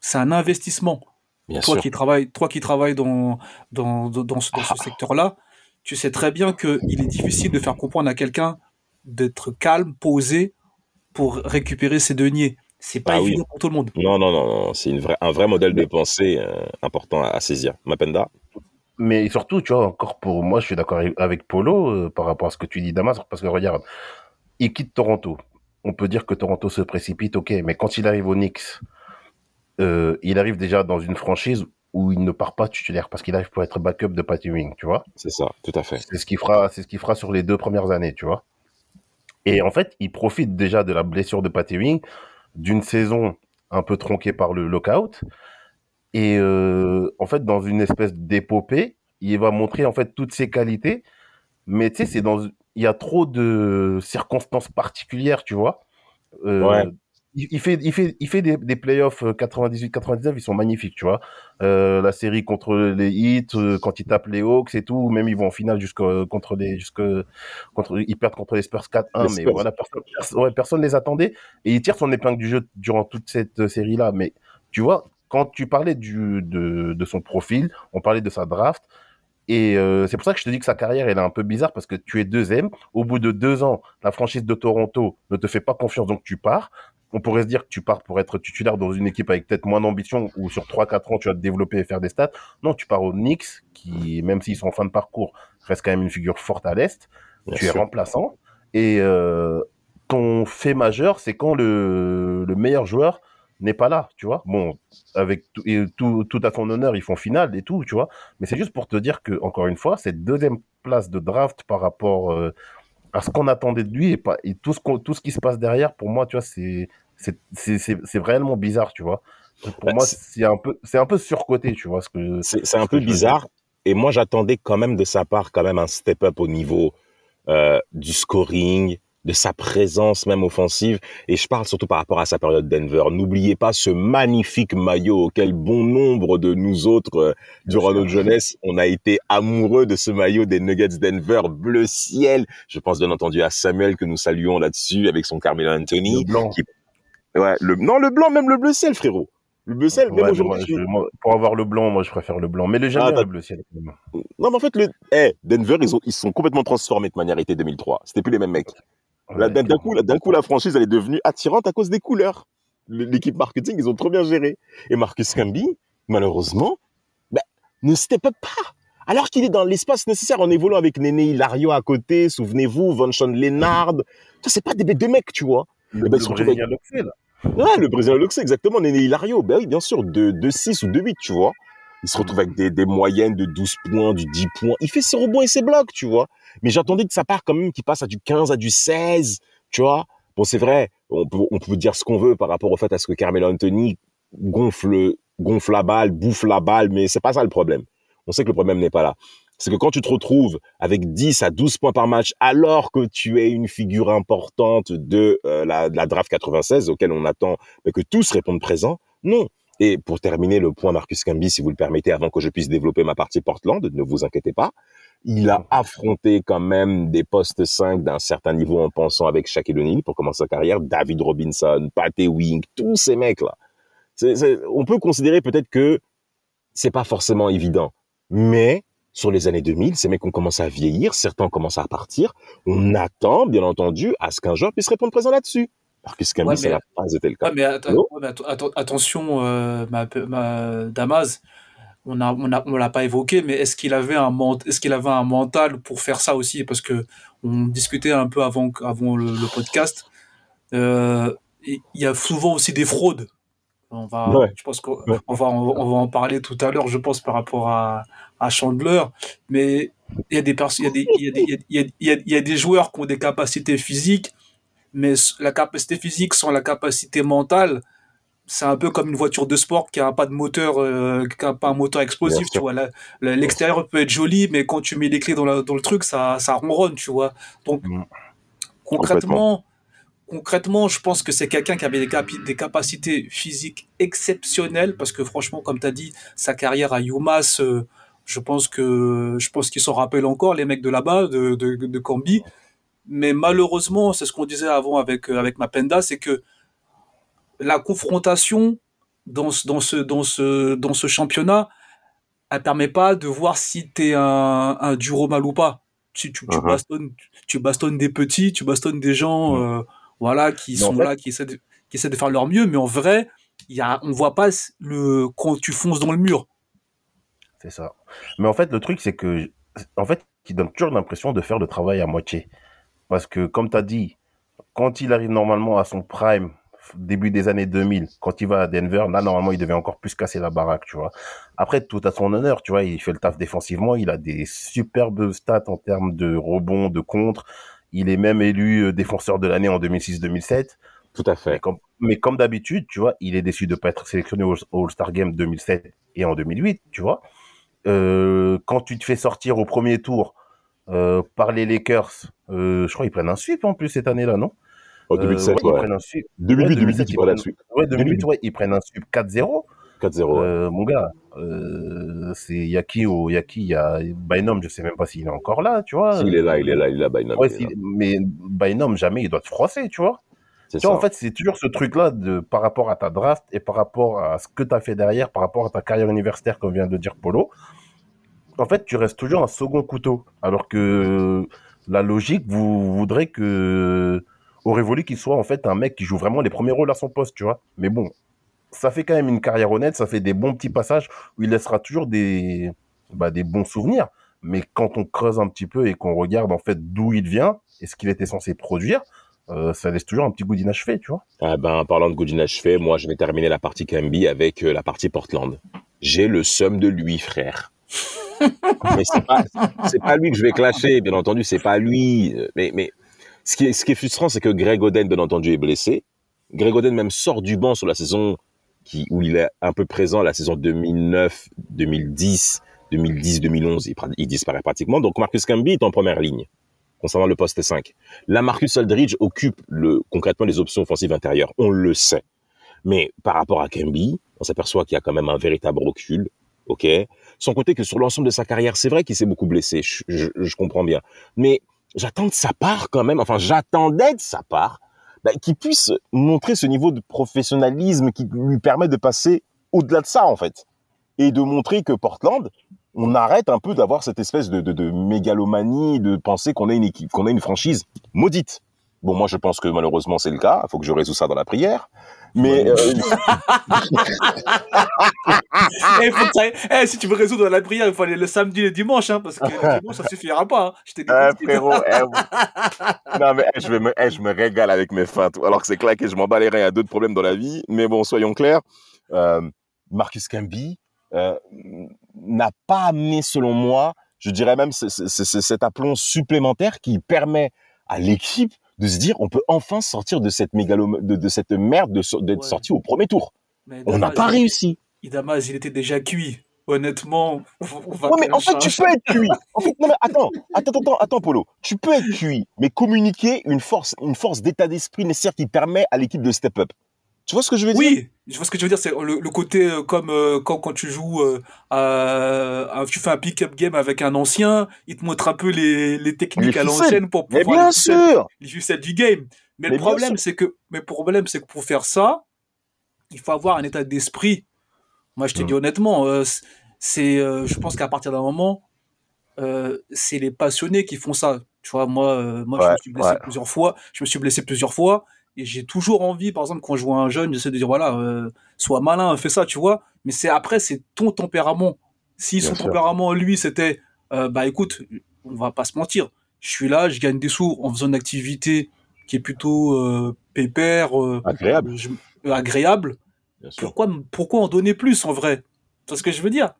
c'est un investissement. Bien Toi sûr. qui travailles, toi qui travailles dans dans dans, dans ce, ce secteur-là, tu sais très bien que il est difficile de faire comprendre à quelqu'un d'être calme, posé pour récupérer ses deniers. C'est pas Ah oui. évident pour tout le monde. Non, non, non, non. C'est un vrai modèle de pensée euh, important à, à saisir. Mapenda? Mais surtout, tu vois, encore pour moi, je suis d'accord avec Polo euh, par rapport à ce que tu dis, Damas, parce que regarde, il quitte Toronto. On peut dire que Toronto se précipite, ok, mais quand il arrive au Knicks, euh, il arrive déjà dans une franchise où il ne part pas titulaire parce qu'il arrive pour être backup de Patty Wing, tu vois. C'est ça, tout à fait. C'est ce qu'il fera, c'est ce qu'il fera sur les deux premières années, tu vois. Et en fait, il profite déjà de la blessure de Patty Wing, d'une saison un peu tronquée par le lockout. Et euh, en fait, dans une espèce d'épopée, il va montrer en fait toutes ses qualités. Mais tu sais, c'est dans, il y a trop de circonstances particulières, tu vois. Euh, Ouais. il, il fait, il fait, il fait des, des playoffs 98-99, ils sont magnifiques, tu vois. Euh, la série contre les Heat, euh, quand ils tapent les Hawks et tout, même ils vont en finale jusqu'à contre les, jusque contre, ils perdent contre les Spurs 4-1, Les mais voilà, personne, ouais, personne les attendait et il tire son épingle du jeu durant toute cette euh, série-là. Mais tu vois, quand tu parlais du, de, de son profil, on parlait de sa draft. Et euh, c'est pour ça que je te dis que sa carrière, elle est un peu bizarre parce que tu es deuxième. Au bout de deux ans, la franchise de Toronto ne te fait pas confiance, donc tu pars. On pourrait se dire que tu pars pour être titulaire dans une équipe avec peut-être moins d'ambition ou sur 3-4 ans, tu vas te développer et faire des stats. Non, tu pars aux Knicks, qui, même s'ils sont en fin de parcours, reste quand même une figure forte à l'Est. Bien tu es remplaçant. Et euh, ton fait majeur, c'est quand le, le meilleur joueur n'est pas là, tu vois. Bon, avec tout, et tout, tout à son honneur, ils font finale et tout, tu vois. Mais c'est juste pour te dire que, encore une fois, cette deuxième place de draft par rapport euh, à ce qu'on attendait de lui et, pas, et tout, ce qu'on- tout ce qui se passe derrière, pour moi, tu vois, c'est c'est- c'est c'est- c'est réellement bizarre, tu vois. Pour Bah, moi, c'est- un peu c'est un peu surcoté, tu vois. Ce que, C'est un peu bizarre. Et moi, j'attendais quand même de sa part quand même un step-up au niveau euh, du scoring, de sa présence même offensive. Et je parle surtout par rapport à sa période Denver. N'oubliez pas ce magnifique maillot auquel bon nombre de nous autres, euh, durant notre jeunesse, on a été amoureux de ce maillot des Nuggets Denver bleu ciel. Je pense bien entendu à Samuel que nous saluons là-dessus avec son Carmelo Anthony. Le blanc. Qui- Ouais, le, non, le blanc, même le bleu ciel, frérot. Le bleu ciel, même Ouais, aujourd'hui. je- moi, pour avoir le blanc, moi, je préfère le blanc. Mais le j'aime Ah, le bleu ciel. même. Non, mais en fait, le, eh, Denver, ils ont, ils se sont complètement transformés de manière été 2003. C'était plus les mêmes mecs. Ouais, d'un coup, coup, la franchise, elle est devenue attirante à cause des couleurs. Le- L'équipe marketing, ils ont trop bien géré. Et Marcus Camby, malheureusement, ben, ne step up pas. Alors qu'il est dans l'espace nécessaire en évoluant avec Néné Hilario à côté, souvenez-vous, Von Sean Lennard. Ça, c'est pas des bêtes de mecs, tu vois. Le, Eh ben, le Brésilien Loxé, là. Ouais, le Brésilien Loxé, exactement, Néné Hilario. Ben oui, bien sûr, de, de 6 ou de 8, tu vois. Il se retrouve avec des, des moyennes de 12 points, du 10 points. Il fait ses rebonds et ses blocs, tu vois. Mais j'attendais que ça part quand même, qu'il passe à du 15, à du 16, tu vois. Bon, c'est vrai, on peut, on peut dire ce qu'on veut par rapport au fait à ce que Carmelo Anthony gonfle, gonfle la balle, bouffe la balle, mais c'est pas ça le problème. On sait que le problème n'est pas là. C'est que quand tu te retrouves avec 10 à 12 points par match, alors que tu es une figure importante de, euh, la, draft 96, auquel on attend mais que tous répondent présent, non. Et pour terminer le point Marcus Camby, si vous le permettez, avant que je puisse développer ma partie Portland, ne vous inquiétez pas, il a affronté quand même des postes 5 d'un certain niveau en pensant avec Shaquille O'Neal pour commencer sa carrière, David Robinson, Patty Wing, tous ces mecs-là. On peut considérer peut-être que c'est pas forcément évident, mais sur les années 2000, ces mecs ont commencé à vieillir, certains commencent à partir. On attend, bien entendu, à ce qu'un joueur puisse répondre présent là-dessus. Marcus Camby, Ouais, ça n'a pas été le cas. Ouais, mais, ouais, attention, euh, ma, ma- Damas, on a, on a, on l'a pas évoqué, mais est-ce qu'il avait un est-ce qu'il avait un mental pour faire ça aussi? Parce que on discutait un peu avant, avant le, le podcast. Euh, Il y a souvent aussi des fraudes On va, Ouais. je pense qu'on Ouais. on va, on va en parler tout à l'heure, je pense, par rapport à, à Chandler. Mais il y a des il y a joueurs qui ont des capacités physiques, mais la capacité physique sans la capacité mentale, c'est un peu comme une voiture de sport qui a pas de moteur, euh, qui a pas un moteur explosif, tu vois. L'extérieur peut être joli, mais quand tu mets les clés dans, la- dans le truc, ça, ça ronronne, tu vois. Donc, Mm. concrètement, concrètement, je pense que c'est quelqu'un qui avait des, capacités physiques exceptionnelles, parce que franchement, comme tu as dit, sa carrière à UMass, euh, je pense que je pense qu'ils s'en rappellent encore, les mecs de là-bas, de, de, de Cambi. Mais malheureusement, c'est ce qu'on disait avant avec, euh, avec Mapenda, c'est que la confrontation dans, ce- dans, ce, dans, ce, dans ce championnat, elle permet pas de voir si tu es un, un duro mal ou pas. Tu, tu, tu, bastonnes, tu bastonnes des petits, tu bastonnes des gens euh, voilà, qui Mais en sont fait- là, qui essaient, de, qui essaient de faire leur mieux, mais en vrai, y a, on voit pas le, quand tu fonces dans le mur. C'est ça. Mais en fait, le truc, c'est que, en fait, il donne toujours l'impression de faire le travail à moitié. Parce que, comme tu as dit, quand il arrive normalement à son prime, début des années 2000, quand il va à Denver, là, normalement, il devait encore plus casser la baraque, tu vois. Après, tout à son honneur, tu vois, il fait le taf défensivement, il a des superbes stats en termes de rebonds, de contre. Il est même élu euh, défenseur de l'année en 2006-2007. Tout à Mais fait. comme, mais comme d'habitude, tu vois, il est déçu de pas être sélectionné au au All-Star Game 2007 et en 2008, tu vois. Euh, quand tu te fais sortir au premier tour euh, par les Lakers, euh, je crois qu'ils prennent un sweep en plus cette année-là, non? En Euh, 2007, ouais, Ils prennent un sweep. 2008, Ouais, 2008, ils prennent prennent- suite. Ouais, 2008, 2008. ouais, ils prennent un sweep 4-0. 4-0. ouais. Euh, mon gars, euh, c'est il y a qui au, il y a Bynum, je sais même pas s'il est encore là, tu vois. Si, il est là, il est là, il est là, Bynum. Ouais, il est si- là. mais Bynum, jamais il doit te froisser, tu vois. Tu vois, ça. en fait, c'est toujours ce truc-là de par rapport à ta draft et par rapport à ce que tu as fait derrière, par rapport à ta carrière universitaire, comme vient de dire Polo. En fait, tu restes toujours un second couteau. Alors que la logique vous voudrait que aurait voulu qu'il soit en fait un mec qui joue vraiment les premiers rôles à son poste, tu vois. Mais bon, ça fait quand même une carrière honnête, ça fait des bons petits passages où il laissera toujours des, bah, des bons souvenirs. Mais quand on creuse un petit peu et qu'on regarde en fait d'où il vient et ce qu'il était censé produire, euh, ça laisse toujours un petit goût d'inachevé, tu vois. Ah ben, en parlant de good inachevé, moi, je vais terminer la partie Camby avec euh, la partie Portland. J'ai le seum de lui, frère. mais c'est pas, c'est pas lui que je vais clasher, bien entendu, c'est pas lui. Mais, mais ce qui est, frustrant, c'est que Greg Oden, bien entendu, est blessé. Greg Oden même sort du banc sur la saison qui, où il est un peu présent, la saison 2009, 2010, 2010, 2011, il, disparaît pratiquement. Donc Marcus Camby est en première ligne concernant le poste 5. Là, Marcus Aldridge occupe le, concrètement les options offensives intérieures. On le sait. Mais par rapport à Camby, on s'aperçoit qu'il y a quand même un véritable recul. OK Sans compter que sur l'ensemble de sa carrière, c'est vrai qu'il s'est beaucoup blessé. Je- je comprends bien. Mais j'attends de sa part quand même, enfin, j'attendais de sa part bah, qu'il puisse montrer ce niveau de professionnalisme qui lui permet de passer au-delà de ça, en fait. Et de montrer que Portland, on arrête un peu d'avoir cette espèce de, de, de mégalomanie, de penser qu'on a une équipe, qu'on a une franchise maudite. Bon, moi, je pense que malheureusement, c'est le cas. Il faut que je résous ça dans la prière. Mais, euh, Eh, faut que ça- eh, si tu veux résoudre la prière, il faut aller le samedi et le dimanche, hein, parce que le dimanche, ça suffira pas. Hein. Je t'ai dit. Frérot, eh, vous- non mais eh, je, vais me, eh, je me régale avec mes feintes. Alors que c'est clair que je m'en bats les reins, il y a d'autres problèmes dans la vie. Mais bon, soyons clairs. Euh, Marcus Camby euh, n'a pas amené, selon moi, je dirais même c- c- c- cet aplomb supplémentaire qui permet à l'équipe de se dire on peut enfin sortir de cette mégalom de, de cette merde de d'être Ouais. sorti au premier tour. Mais On n'a pas réussi. Damas, il était déjà cuit. Honnêtement, on va Ouais, mais en fait, tu peux être cuit. En fait, non, mais attends, attends, attends, attends, Polo. Tu peux être cuit, mais communiquer une force, une force d'état d'esprit nécessaire qui permet à l'équipe de step up. Tu vois ce que je veux dire? Oui, je vois ce que tu veux dire. C'est le, le côté euh, comme euh, quand, quand tu joues, euh, à- tu fais un pick-up game avec un ancien, il te montre un peu les, les techniques Les à l'ancienne pour Mais pouvoir bien les sûr. les ficelles du game. Mais, Mais le problème, c'est que, mais le problème, c'est que pour faire ça, il faut avoir un état d'esprit. Moi, je te dis honnêtement, c'est, je pense qu'à partir d'un moment, euh, c'est les passionnés qui font ça. Tu vois, moi, euh, moi, je me suis blessé ouais. plusieurs fois. Je me suis blessé plusieurs fois. Et j'ai toujours envie, par exemple, quand je vois un jeune, j'essaie de dire, voilà, euh, sois malin, fais ça, tu vois. Mais c'est après, c'est ton tempérament. Si Bien son sûr. tempérament, lui, c'était, euh, bah écoute, on va pas se mentir. Je suis là, je gagne des sous en faisant une activité qui est plutôt euh, pépère, Agréable. je- agréable. Bien sûr. pourquoi, pourquoi en donner plus en vrai? Vois ce que je veux dire?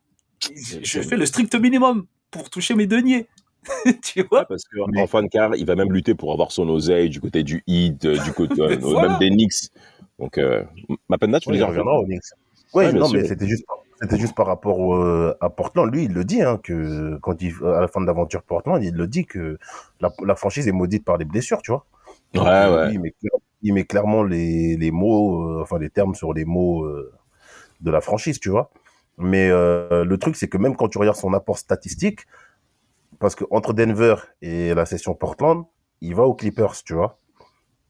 Je fais le strict minimum pour toucher mes deniers. tu vois? Parce qu'en fin de carrière, il va même lutter pour avoir son oseille du côté du Heat, euh, du côté euh, Voilà. même des Knicks. Donc, euh, Mapenda, tu Oui, voulais reviendra aux Knicks. Ouais, Ouais, non, sûr. mais c'était juste, c'était juste par rapport au- euh, à Portland. Lui, il le dit, hein, que quand il, à la fin de l'aventure Portland, il le dit que la, la franchise est maudite par les blessures, tu vois? Ouais, Donc, euh, ouais. lui, il, met, il met clairement les, les mots, euh, enfin les termes sur les mots euh, de la franchise, tu vois? Mais euh, le truc, c'est que même quand tu regardes son apport statistique, parce que entre Denver et la session Portland, il va aux Clippers, tu vois.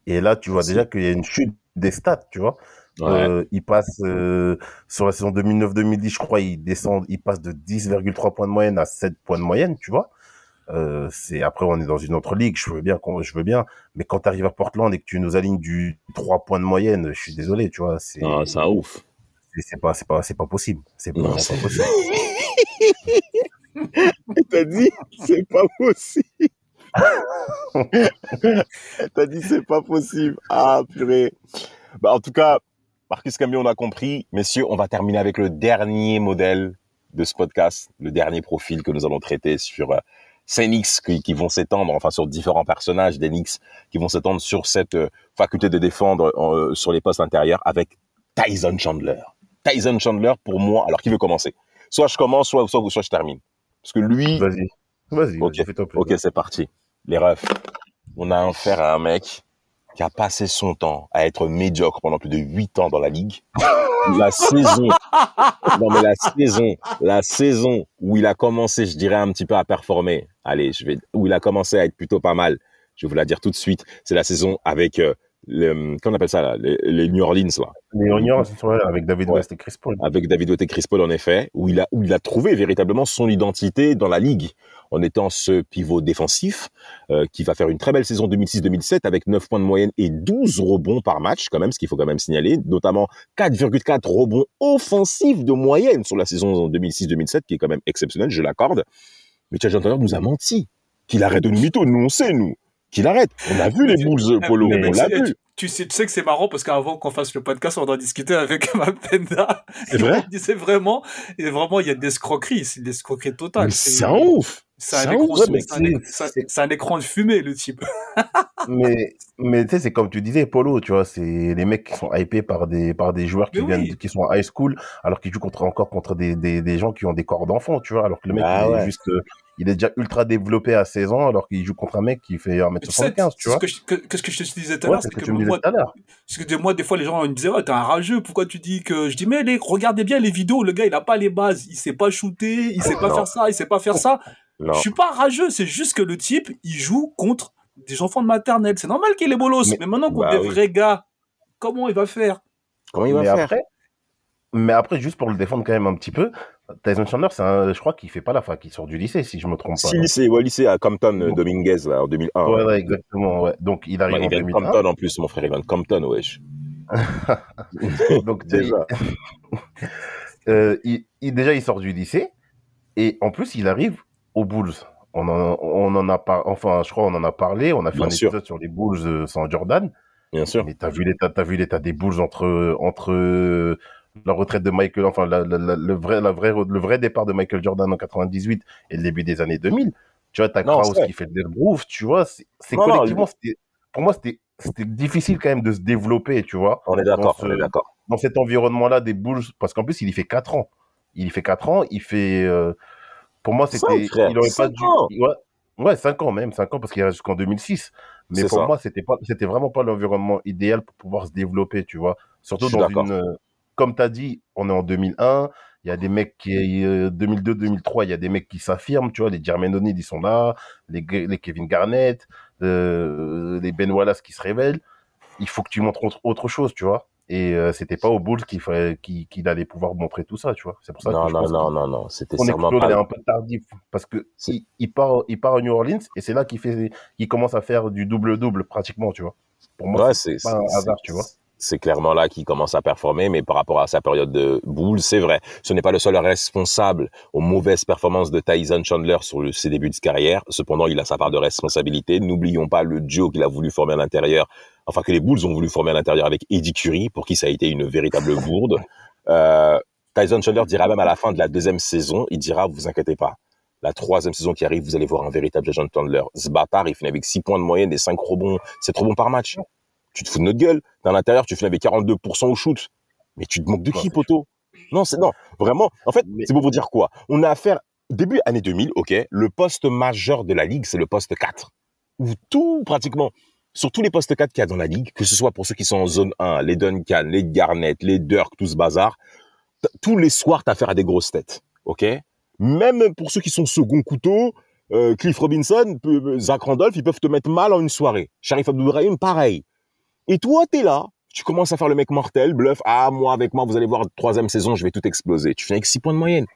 Et là, tu vois déjà qu'il y a une chute des stats, tu vois. Ouais. Euh, il passe euh, sur la saison 2009-2010, je crois, il descend, il passe de 10,3 points de moyenne à 7 points de moyenne, tu vois. Euh, c'est après on est dans une autre ligue, je veux bien, je veux bien, mais quand tu arrives à Portland et que tu nous alignes du 3 points de moyenne, je suis désolé, tu vois, c'est Non, c'est un ouf. c'est- pas c'est pas c'est pas possible, c'est Non, vraiment c'est- pas possible. T'as dit, c'est pas possible. T'as dit, c'est pas possible. Ah, purée. Bah, en tout cas, Marcus Camille, on a compris. Messieurs, on va terminer avec le dernier modèle de ce podcast, le dernier profil que nous allons traiter sur euh, Knicks qui, qui vont s'étendre, enfin sur différents personnages Knicks qui vont s'étendre sur cette euh, faculté de défendre euh, sur les postes intérieurs avec Tyson Chandler. Tyson Chandler, pour moi, alors qui veut commencer? Soit je commence, soit, soit, soit je termine. Parce que lui, Vas-y. Ok, c'est parti. Les refs. On a affaire à un mec qui a passé son temps à être médiocre pendant plus de 8 ans dans la ligue. La saison, non mais la saison, la saison où il a commencé, je dirais un petit peu à performer. Allez, je vais, où il a commencé à être plutôt pas mal. Je vais vous la dire tout de suite. C'est la saison avec, euh, le, comment on appelle ça là, les, les New Orleans là Les c'est vrai, avec David Ouais. West et Chris Paul. avec David West et Chris Paul en effet, où il a où il a trouvé véritablement son identité dans la ligue en étant ce pivot défensif euh, qui va faire une très belle saison 2006-2007 avec 9 points de moyenne et 12 rebonds par match quand même, ce qu'il faut quand même signaler, notamment 4,4 rebonds offensifs de moyenne sur la saison 2006-2007 qui est quand même exceptionnelle, je l'accorde. Mais Chad Turner nous a menti. Qu'il arrête de nous mytho, nous on sait nous. Qu'il arrête. On a vu les Bulls Polo, Mais on l'a vu. Tu sais, tu sais que c'est marrant parce qu'avant qu'on fasse le podcast, on en discutait avec ma penda. C'est vrai Il disait vraiment, et vraiment, il y a des escroqueries, c'est des escroqueries totales. C'est un ouf. C'est un, écran, un, un de fumée, le type. mais mais tu sais c'est comme tu disais Polo tu vois c'est les mecs qui sont hypés par des par des joueurs qui Mais viennent oui. qui sont à high school alors qu'ils jouent contre encore contre des, des des gens qui ont des corps d'enfants tu vois alors que le mec Ah il ouais. est juste euh, il est déjà ultra développé à 16 ans alors qu'il joue contre un mec qui fait Mais tu sais, 1m75 tu vois que je- que- Qu'est-ce que je te disais tout à l'heure, c'est c'est ce que moi, que des fois, les gens ils me disaient, oh, t'es un rageux, pourquoi tu dis que, je dis, mais les, regardez bien les vidéos, le gars, il a pas les bases, il sait pas shooter, il sait pas Non. faire ça, il sait pas faire ça. Non. Je suis pas rageux, c'est juste que le type, il joue contre des enfants de maternelle. C'est normal qu'il est bolos, mais, Mais- maintenant contre bah des oui. vrais gars, comment il va faire? Comment il va mais faire? après mais après juste pour le défendre quand même un petit peu Tyson Chandler un je crois qu'il fait pas la fac il sort du lycée si je me trompe pas Si, lycée, ouais, lycée à Compton, euh, Dominguez, là, en 2001. ouais, ouais exactement ouais donc il arrive Ouais, il en vient de 2001 Compton en plus, mon frère, il vient de Compton, wesh. donc Déjà. euh, il, il- déjà il sort du lycée et en plus il arrive aux Bulls. On en, on en a pas, enfin je crois on en a parlé, on a fait Bien un sûr. épisode sur les Bulls euh, sans Jordan. Bien sûr. Mais t'as vu l'état, t'as vu l'état des Bulls entre entre la retraite de Michael, enfin la, la- la- le vrai la vraie le vrai départ de Michael Jordan en 98 et le début des années 2000. Tu vois t'as c'est- qui fait le groove, tu vois, c'est Non, collectivement pour moi c'était difficile quand même de se développer, tu vois On est d'accord, on est d'accord. dans cet environnement-là des Bulls, parce qu'en plus, il y fait 4 ans. Il y fait 4 ans, il fait... euh, pour moi, c'était... Il aurait pas dû... ans. Ouais, ouais, 5 ans même, 5 ans, parce qu'il reste jusqu'en 2006. Mais pour ça. moi, c'était pas, c'était vraiment pas l'environnement idéal pour pouvoir se développer, tu vois. Surtout dans une... Comme tu as dit, on est en 2001, il y a des mecs qui... euh, 2002-2003, il y a des mecs qui s'affirment, tu vois, les Jermaine O'Neal, ils sont là, les, Kevin Garnett, euh, les Ben Wallace qui se révèlent. Il faut que tu montres autre, autre chose, tu vois. Et euh, c'était pas aux Bulls qu'il qu'il qu'il allait pouvoir montrer tout ça, tu vois. C'est pour ça Non, que je non, pense non, non, non, c'était sûrement explose est pas... un peu tardif parce que il, il part il part à New Orleans et c'est là qu'il fait qu'il commence à faire du double double pratiquement, tu vois. Pour moi, Ouais, c'est pas un hasard, tu vois. C'est clairement là qu'il commence à performer, mais par rapport à sa période de boule, c'est vrai. Ce n'est pas le seul responsable aux mauvaises performances de Tyson Chandler sur ses débuts de carrière. Cependant, il a sa part de responsabilité. N'oublions pas le duo qu'il a voulu former à l'intérieur, enfin que les Bulls ont voulu former à l'intérieur avec Eddie Curry, pour qui ça a été une véritable bourde. Euh, Tyson Chandler dira même à la fin de la deuxième saison, il dira, vous inquiétez pas, la troisième saison qui arrive, vous allez voir un véritable Jason Chandler. Ce bâtard, il finit avec 6 points de moyenne et 5 rebonds. C'est trop bon par match. Tu te fous de notre gueule. Dans l'intérieur, tu finis avec 42% au shoot. Mais tu te moques de Ouais, qui, c'est poteau? Non, c'est non. Vraiment. En fait, Mais- c'est pour vous dire quoi? On a affaire début année 2000, ok. Le poste majeur de la ligue, c'est le poste 4, où tout pratiquement sur tous les postes 4 qu'il y a dans la ligue, que ce soit pour ceux qui sont en zone 1, les Duncan, les Garnett, les Dirk, tout ce bazar, tous les soirs, t'as affaire à des grosses têtes, ok? Même pour ceux qui sont second couteau, euh, Cliff Robinson, Zach Randolph, ils peuvent te mettre mal en une soirée. Sharif Abdourahim, pareil. Et toi, t'es là, tu commences à faire le mec mortel, bluff, ah, moi, avec moi, vous allez voir, troisième saison, je vais tout exploser. Tu finis avec 6 points de moyenne.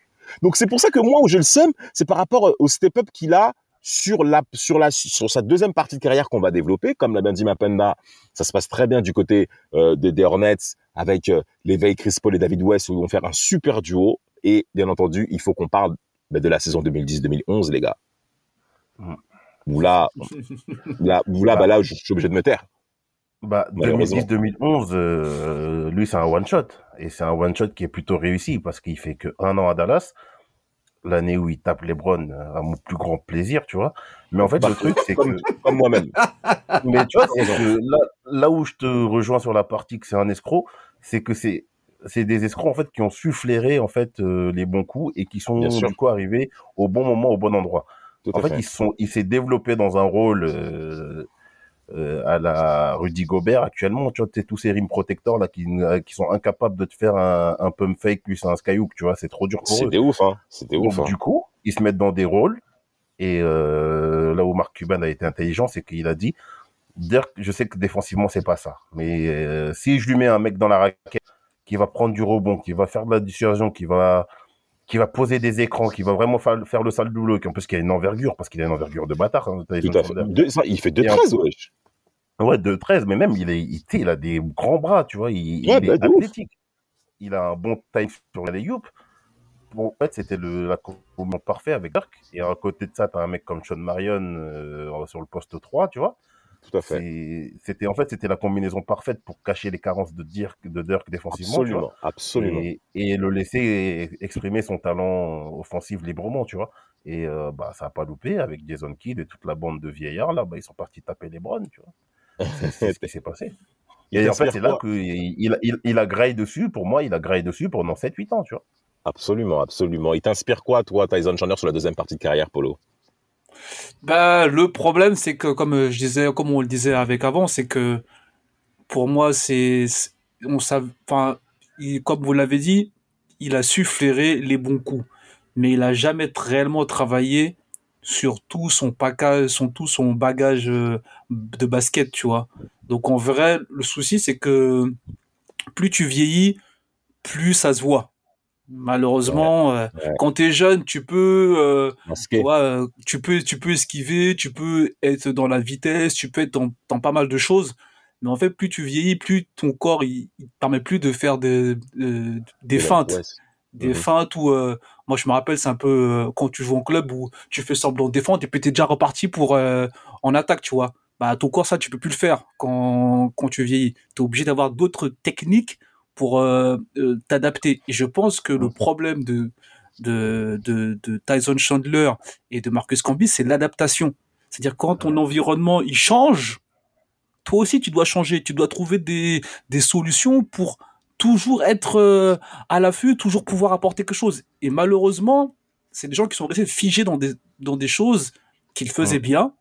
Donc c'est pour ça que moi, où j'ai le seum, c'est par rapport au step-up qu'il a sur la, sur la, sur sa deuxième partie de carrière qu'on va développer. Comme l'a bien dit Mapenda, ça se passe très bien du côté euh, des, des Hornets avec euh, l'éveil Chris Paul et David West où ils vont faire un super duo. Et bien entendu, il faut qu'on parle ben, de la saison 2010-2011, les gars. Mm. Où là, là, où là, bah là, je suis obligé de me taire. Bah, Malheureusement. 2010-2011, euh, lui, c'est un one-shot. Et c'est un one-shot qui est plutôt réussi parce qu'il fait que un an à Dallas. L'année où il tape LeBron, euh, à mon plus grand plaisir, tu vois. Mais en fait, Bah, le truc, c'est que, Comme, moi-même. mais tu vois, que là, là où je te rejoins sur la partie que c'est un escroc, c'est que c'est, c'est des escrocs, en fait, qui ont su flairer, en fait, euh, les bons coups et qui sont, du coup, arrivés au bon moment, au bon endroit. Tout En fait. ils sont, il s'est développé dans un rôle euh, euh, à la Rudy Gobert actuellement. Tu vois, t'es tous ces rim protectors là qui, euh, qui sont incapables de te faire un, un pump fake plus un skyhook. Tu vois, c'est trop dur pour eux. C'était ouf, hein. C'était ouf, hein. du coup, ils se mettent dans des rôles. Et euh, là où Mark Cuban a été intelligent, c'est qu'il a dit, Dirk, je sais que défensivement c'est pas ça, mais euh, si je lui mets un mec dans la raquette qui va prendre du rebond, qui va faire de la dissuasion, qui va qui va poser des écrans, qui va vraiment fa- faire le sale boulot, en plus qui a une envergure, parce qu'il a une envergure de bâtard. hein, Tout à fait. Deux- ça, il fait Et en 2-13, wesh. Ouais, de 13, mais même il, est, il, a des grands bras, tu vois, il, Ouais, il bah, est ouf. athlétique. Il a un bon time sur les youp. Bon, en fait, c'était le la combinaison parfait avec Dirk. Et à côté de ça, t'as un mec comme Sean Marion euh, sur le poste 3, tu vois. Tout à fait. C'était en fait c'était la combinaison parfaite pour cacher les carences de Dirk, de Dirk défensivement, tu vois. Absolument, absolument. Et, et le laisser exprimer son talent offensif librement, tu vois. Et euh, bah ça a pas loupé avec Jason Kidd et toute la bande de vieillards là, bah ils sont partis taper les Browns, tu vois. C'est ce qui s'est passé. Et en fait, c'est là qu'il il, il, il a graillé dessus. Pour moi, il a graillé dessus pendant 7-8 ans, tu vois. Absolument, absolument. Il t'inspire quoi, toi, Tyson Chandler, sur la deuxième partie de carrière, Polo? Bah, le problème, c'est que, comme euh, je disais, comme on le disait avec avant, c'est que pour moi, c'est, on enfin, comme vous l'avez dit, il a su flairer les bons coups, mais il a jamais réellement travaillé sur tout son package, son tout son bagage euh, de basket, tu vois. Donc en vrai, le souci, c'est que plus tu vieillis, plus ça se voit. Malheureusement, euh, ouais. quand t'es jeune, tu peux euh, tu vois, euh, tu peux, tu peux esquiver, tu peux être dans la vitesse, tu peux être dans, dans pas mal de choses. Mais en fait, plus tu vieillis, plus ton corps, il, il te permet plus de faire des, des feintes. Ouais, Des Mhm. feintes euh, moi je me rappelle, c'est un peu euh, quand tu joues en club où tu fais semblant de défendre et puis t'es déjà reparti pour, euh, en attaque, tu vois. Bah, ton corps, ça, tu peux plus le faire quand, quand tu vieillis. T'es obligé d'avoir d'autres techniques pour euh, euh, t'adapter. Et je pense que le problème de, de, de, de Tyson Chandler et de Marcus Camby, c'est l'adaptation. C'est-à-dire quand ton environnement il change, toi aussi tu dois changer, tu dois trouver des, des solutions pour toujours être euh, à l'affût, toujours pouvoir apporter quelque chose. Et malheureusement, c'est des gens qui sont restés figés dans des, dans des choses qu'ils faisaient Ouais. bien,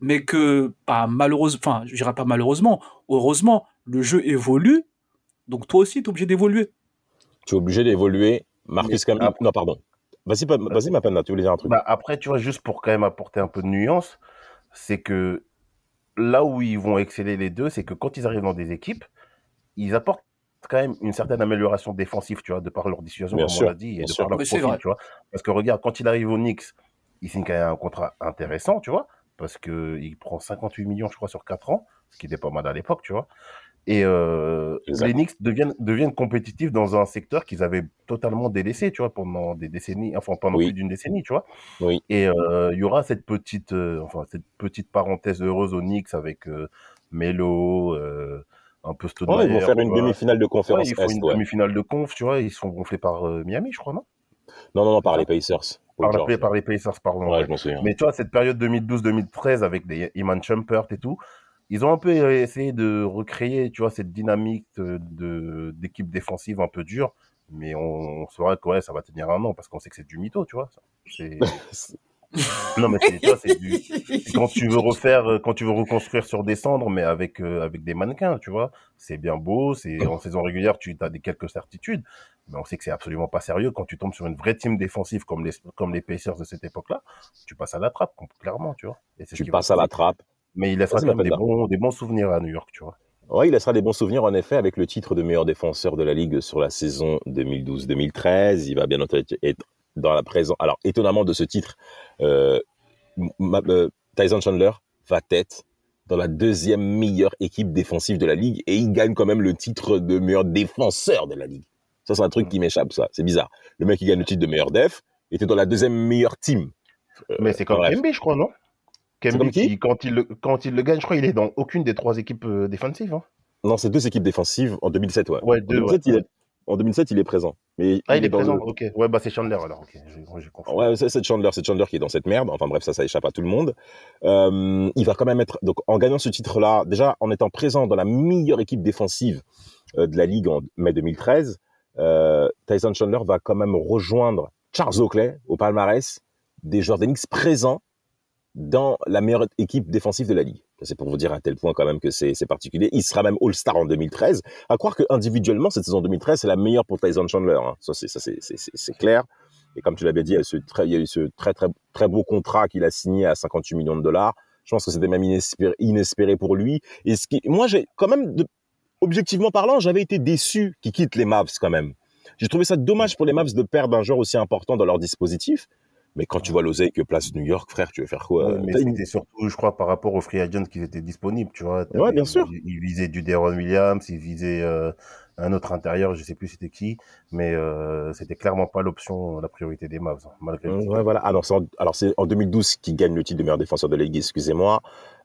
mais que, pas malheureusement, enfin, je dirais pas malheureusement, heureusement, le jeu évolue, donc toi aussi tu es obligé d'évoluer. Tu es obligé d'évoluer. Marcus après- Non, pardon. Vas-y, vas-y, ma peine, tu voulais dire un truc. Bah, après, tu vois, juste pour quand même apporter un peu de nuance, c'est que là où ils vont exceller les deux, c'est que quand ils arrivent dans des équipes, ils apportent quand même une certaine amélioration défensive, tu vois, de par leur dissuasion, Bien comme sûr, on l'a dit, et de sûr. par leur Mais profil, tu vois. Parce que regarde, quand il arrive au Knicks, il signe quand même un contrat intéressant, tu vois, parce que il prend 58 millions, je crois, sur 4 ans, ce qui était pas mal à l'époque, tu vois. Et euh, les Knicks deviennent, deviennent compétitifs dans un secteur qu'ils avaient totalement délaissé, tu vois, pendant des décennies, enfin pendant Oui. plus d'une décennie, tu vois. Oui. Et euh, il y aura cette petite, euh, enfin cette petite parenthèse heureuse aux Knicks avec euh, Melo, euh, un peu Stoudemire. Ouais, ils vont faire une demi-finale de Ouais, conférence ils font une ouais. demi-finale de conf, tu vois. Ils sont gonflés par euh, Miami, je crois, non? Non, non, non, par les Pacers. par, la- George. par les Pacers, pardon. Ouais, je m'en souviens. Mais tu vois, cette période 2012-2013 avec des Iman Shumpert et tout, ils ont un peu essayé de recréer, tu vois, cette dynamique de- de d'équipe défensive un peu dure. Mais on, on saura que ouais, ça va tenir un an parce qu'on sait que c'est du mytho, tu vois. C'est- non, mais c'est, tu vois, c'est du, quand tu veux refaire, euh, quand tu veux reconstruire sur des cendres, mais avec, euh, avec des mannequins, tu vois. C'est bien beau, c'est en saison régulière, tu as des quelques certitudes, mais on sait que c'est absolument pas sérieux quand tu tombes sur une vraie team défensive comme les, comme les Pacers de cette époque-là. Tu passes à la trappe, clairement, tu vois. Et c'est ce tu passes à la trappe. Mais il laissera quand même des bons, des bons souvenirs à New York, tu vois. Ouais, il laissera des bons souvenirs en effet avec le titre de meilleur défenseur de la ligue sur la saison 2012-2013. Il va bien entendu être dans la présence. Alors étonnamment de ce titre, Tyson Chandler va tête dans la deuxième meilleure équipe défensive de la ligue et il gagne quand même le titre de meilleur défenseur de la ligue. Ça c'est un truc qui m'échappe ça, c'est bizarre. Le mec qui gagne le titre de meilleur def était dans la deuxième meilleure team. Euh, Mais c'est comme. Kembe, je crois, non? Kembe, comme qui? qui, quand il, le, quand il le gagne, je crois, il est dans aucune des trois équipes euh, défensives, hein. Non, c'est deux équipes défensives en 2007 ouais. Ouais, En deux, 2007, ouais. En 2007, il est présent. Mais Ah, il est présent, le- ok. Ouais, bah c'est Chandler alors, ok. J'ai compris. Ouais, c'est Chandler, c'est Chandler qui est dans cette merde. Enfin bref, ça, ça échappe à tout le monde. Euh, il va quand même être donc en gagnant ce titre-là, déjà en étant présent dans la meilleure équipe défensive euh, de la ligue en mai 2013, euh, Tyson Chandler va quand même rejoindre Charles Oakley au palmarès des joueurs Knicks présents dans la meilleure équipe défensive de la ligue. C'est pour vous dire à tel point quand même que c'est particulier. Il sera même All-Star en 2013. À croire que individuellement cette saison 2013 c'est la meilleure pour Tyson Chandler. Hein. Ça c'est clair. Et comme tu l'avais dit, il y a eu ce très, très très beau contrat qu'il a signé à 58 millions de dollars. Je pense que c'était même inespéré, pour lui. Et moi quand même, objectivement parlant, j'avais été déçu qu'il quitte les Mavs quand même. J'ai trouvé ça dommage pour les Mavs de perdre un joueur aussi important dans leur dispositif. Mais quand tu vois l'oseille que place New York, frère, tu veux faire quoi Ouais, mais c'était surtout, je crois, par rapport aux free agents qui étaient disponibles, tu vois. Ouais, bien sûr. Ils, ils visaient du Deron Williams, ils visaient euh, un autre intérieur, je sais plus c'était qui, mais euh, c'était clairement pas l'option, la priorité des Mavs, hein, malgré le Ouais, titre. voilà. Alors, c'est en, alors c'est en 2012 qu'il gagne le titre de meilleur défenseur de la ligue, excusez-moi.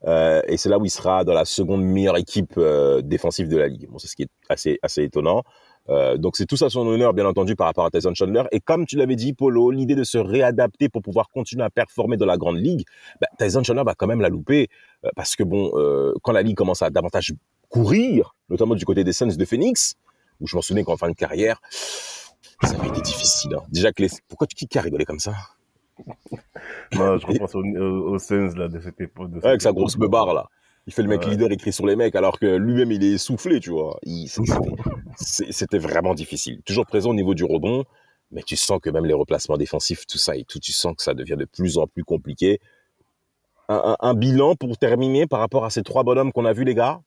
Euh, et c'est là où il sera dans la seconde meilleure équipe euh, défensive de la ligue. Bon, c'est ce qui est assez, assez étonnant. Euh, donc c'est tout ça à son honneur, bien entendu, par rapport à Tyson Chandler. Et comme tu l'avais dit, Polo, l'idée de se réadapter pour pouvoir continuer à performer dans la grande ligue, bah, Tyson Chandler va quand même la louper euh, parce que bon, euh, quand la ligue commence à davantage courir, notamment du côté des Suns de Phoenix, où je m'en souviens qu'en fin de carrière, ça avait été difficile. hein. Déjà que les, pourquoi tu qui a rigolé comme ça? Non, je repense aux, Suns, là, de cette époque. de Ouais, avec sa grosse beubare là. Il fait le mec Ouais. leader, il crie sur les mecs, alors que lui-même il est essoufflé, tu vois. C'était- vraiment difficile. Toujours présent au niveau du rebond, mais tu sens que même les replacements défensifs, tout ça et tout, tu sens que ça devient de plus en plus compliqué. Un, un- un bilan pour terminer par rapport à ces trois bonhommes qu'on a vus, les gars?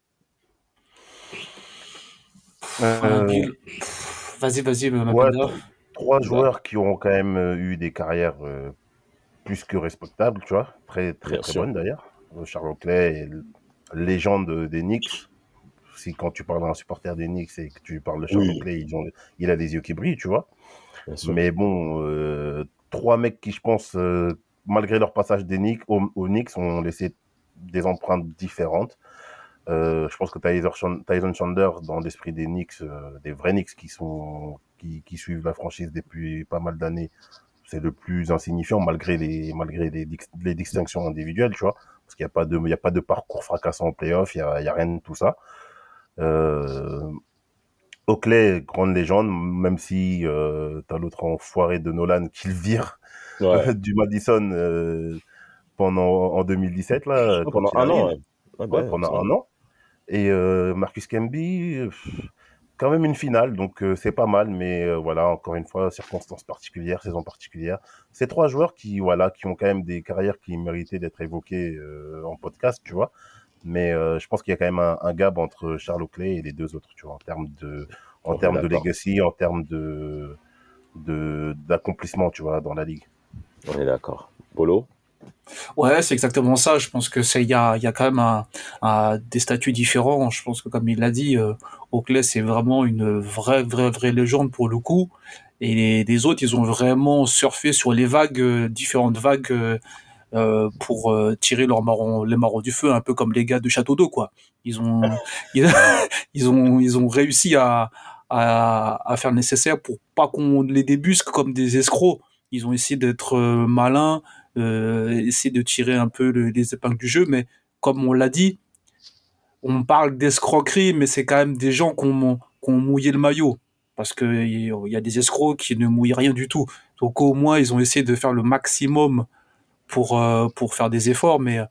Euh, Vas-y, vas-y, ma Ouais, trois joueurs qui ont quand même euh, eu des carrières euh, plus que respectables, tu vois, très très Bien très sûr. bonnes d'ailleurs. Charles est l- légende des Knicks. Si quand tu parles à un supporter des Knicks et que tu parles de Charles Oui. Oakley, ils ont- il a des yeux qui brillent, tu vois. Mais bon, euh, trois mecs qui, je pense, euh, malgré leur passage des Knicks, aux, aux Knicks, ont laissé des empreintes différentes. Euh, je pense que Tyson Chan- Tyson Chandler, dans l'esprit des Knicks, des vrais Knicks qui sont qui, qui suivent la franchise depuis pas mal d'années, c'est le plus insignifiant malgré les malgré les, les distinctions individuelles, tu vois, parce qu'il n'y a pas de il y a pas de parcours fracassant en playoff, il y a, a rien de tout ça. Euh, Oakley, grande légende, même si euh, t'as l'autre enfoiré de Nolan qui le vire Ouais. du Madison euh, pendant en 2017 là, pendant un an, ouais. Ouais, pendant un an. Et Marcus Camby, pff, quand même une finale, donc euh, c'est pas mal, mais euh, voilà, encore une fois, circonstances particulières, saison particulière. Ces trois joueurs qui, voilà, qui ont quand même des carrières qui méritaient d'être évoquées euh, en podcast, tu vois. Mais je pense qu'il y a quand même un, un gap entre Charles Oakley et les deux autres, tu vois, en termes de, en termes de legacy, en termes de de d'accomplissement, tu vois, dans la ligue. On est d'accord. Polo Ouais, c'est exactement ça. Je pense que c'est il y a, y a quand même des statuts différents. Je pense que comme il l'a dit, euh, Oakley c'est vraiment une vraie vraie vraie légende pour le coup. Et les, autres, ils ont vraiment surfé sur les vagues, euh, différentes vagues euh, euh, pour tirer leurs marrons, les marrons du feu, un peu comme les gars de Château d'eau quoi. Ils ont ils, ont ils ont réussi à, à à faire le nécessaire pour pas qu'on les débusque comme des escrocs. Ils ont essayé d'être malins essayer de tirer un peu le- les épingles du jeu, mais comme on l'a dit, on parle d'escroquerie, mais c'est quand même des gens qui ont, mouillé le maillot. Parce qu'il y y a des escrocs qui ne mouillent rien du tout. Donc au moins, ils ont essayé de faire le maximum pour, euh, pour faire des efforts, mais euh,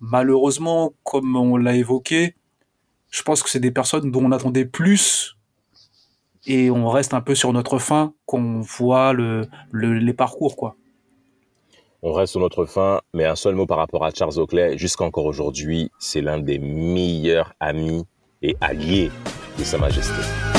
malheureusement, comme on l'a évoqué, je pense que c'est des personnes dont on attendait plus et on reste un peu sur notre fin qu'on voit le, le- les parcours, quoi. On reste sur notre fin, mais un seul mot par rapport à Charles Oakley. Jusqu'encore aujourd'hui, c'est l'un des meilleurs amis et alliés de Sa Majesté.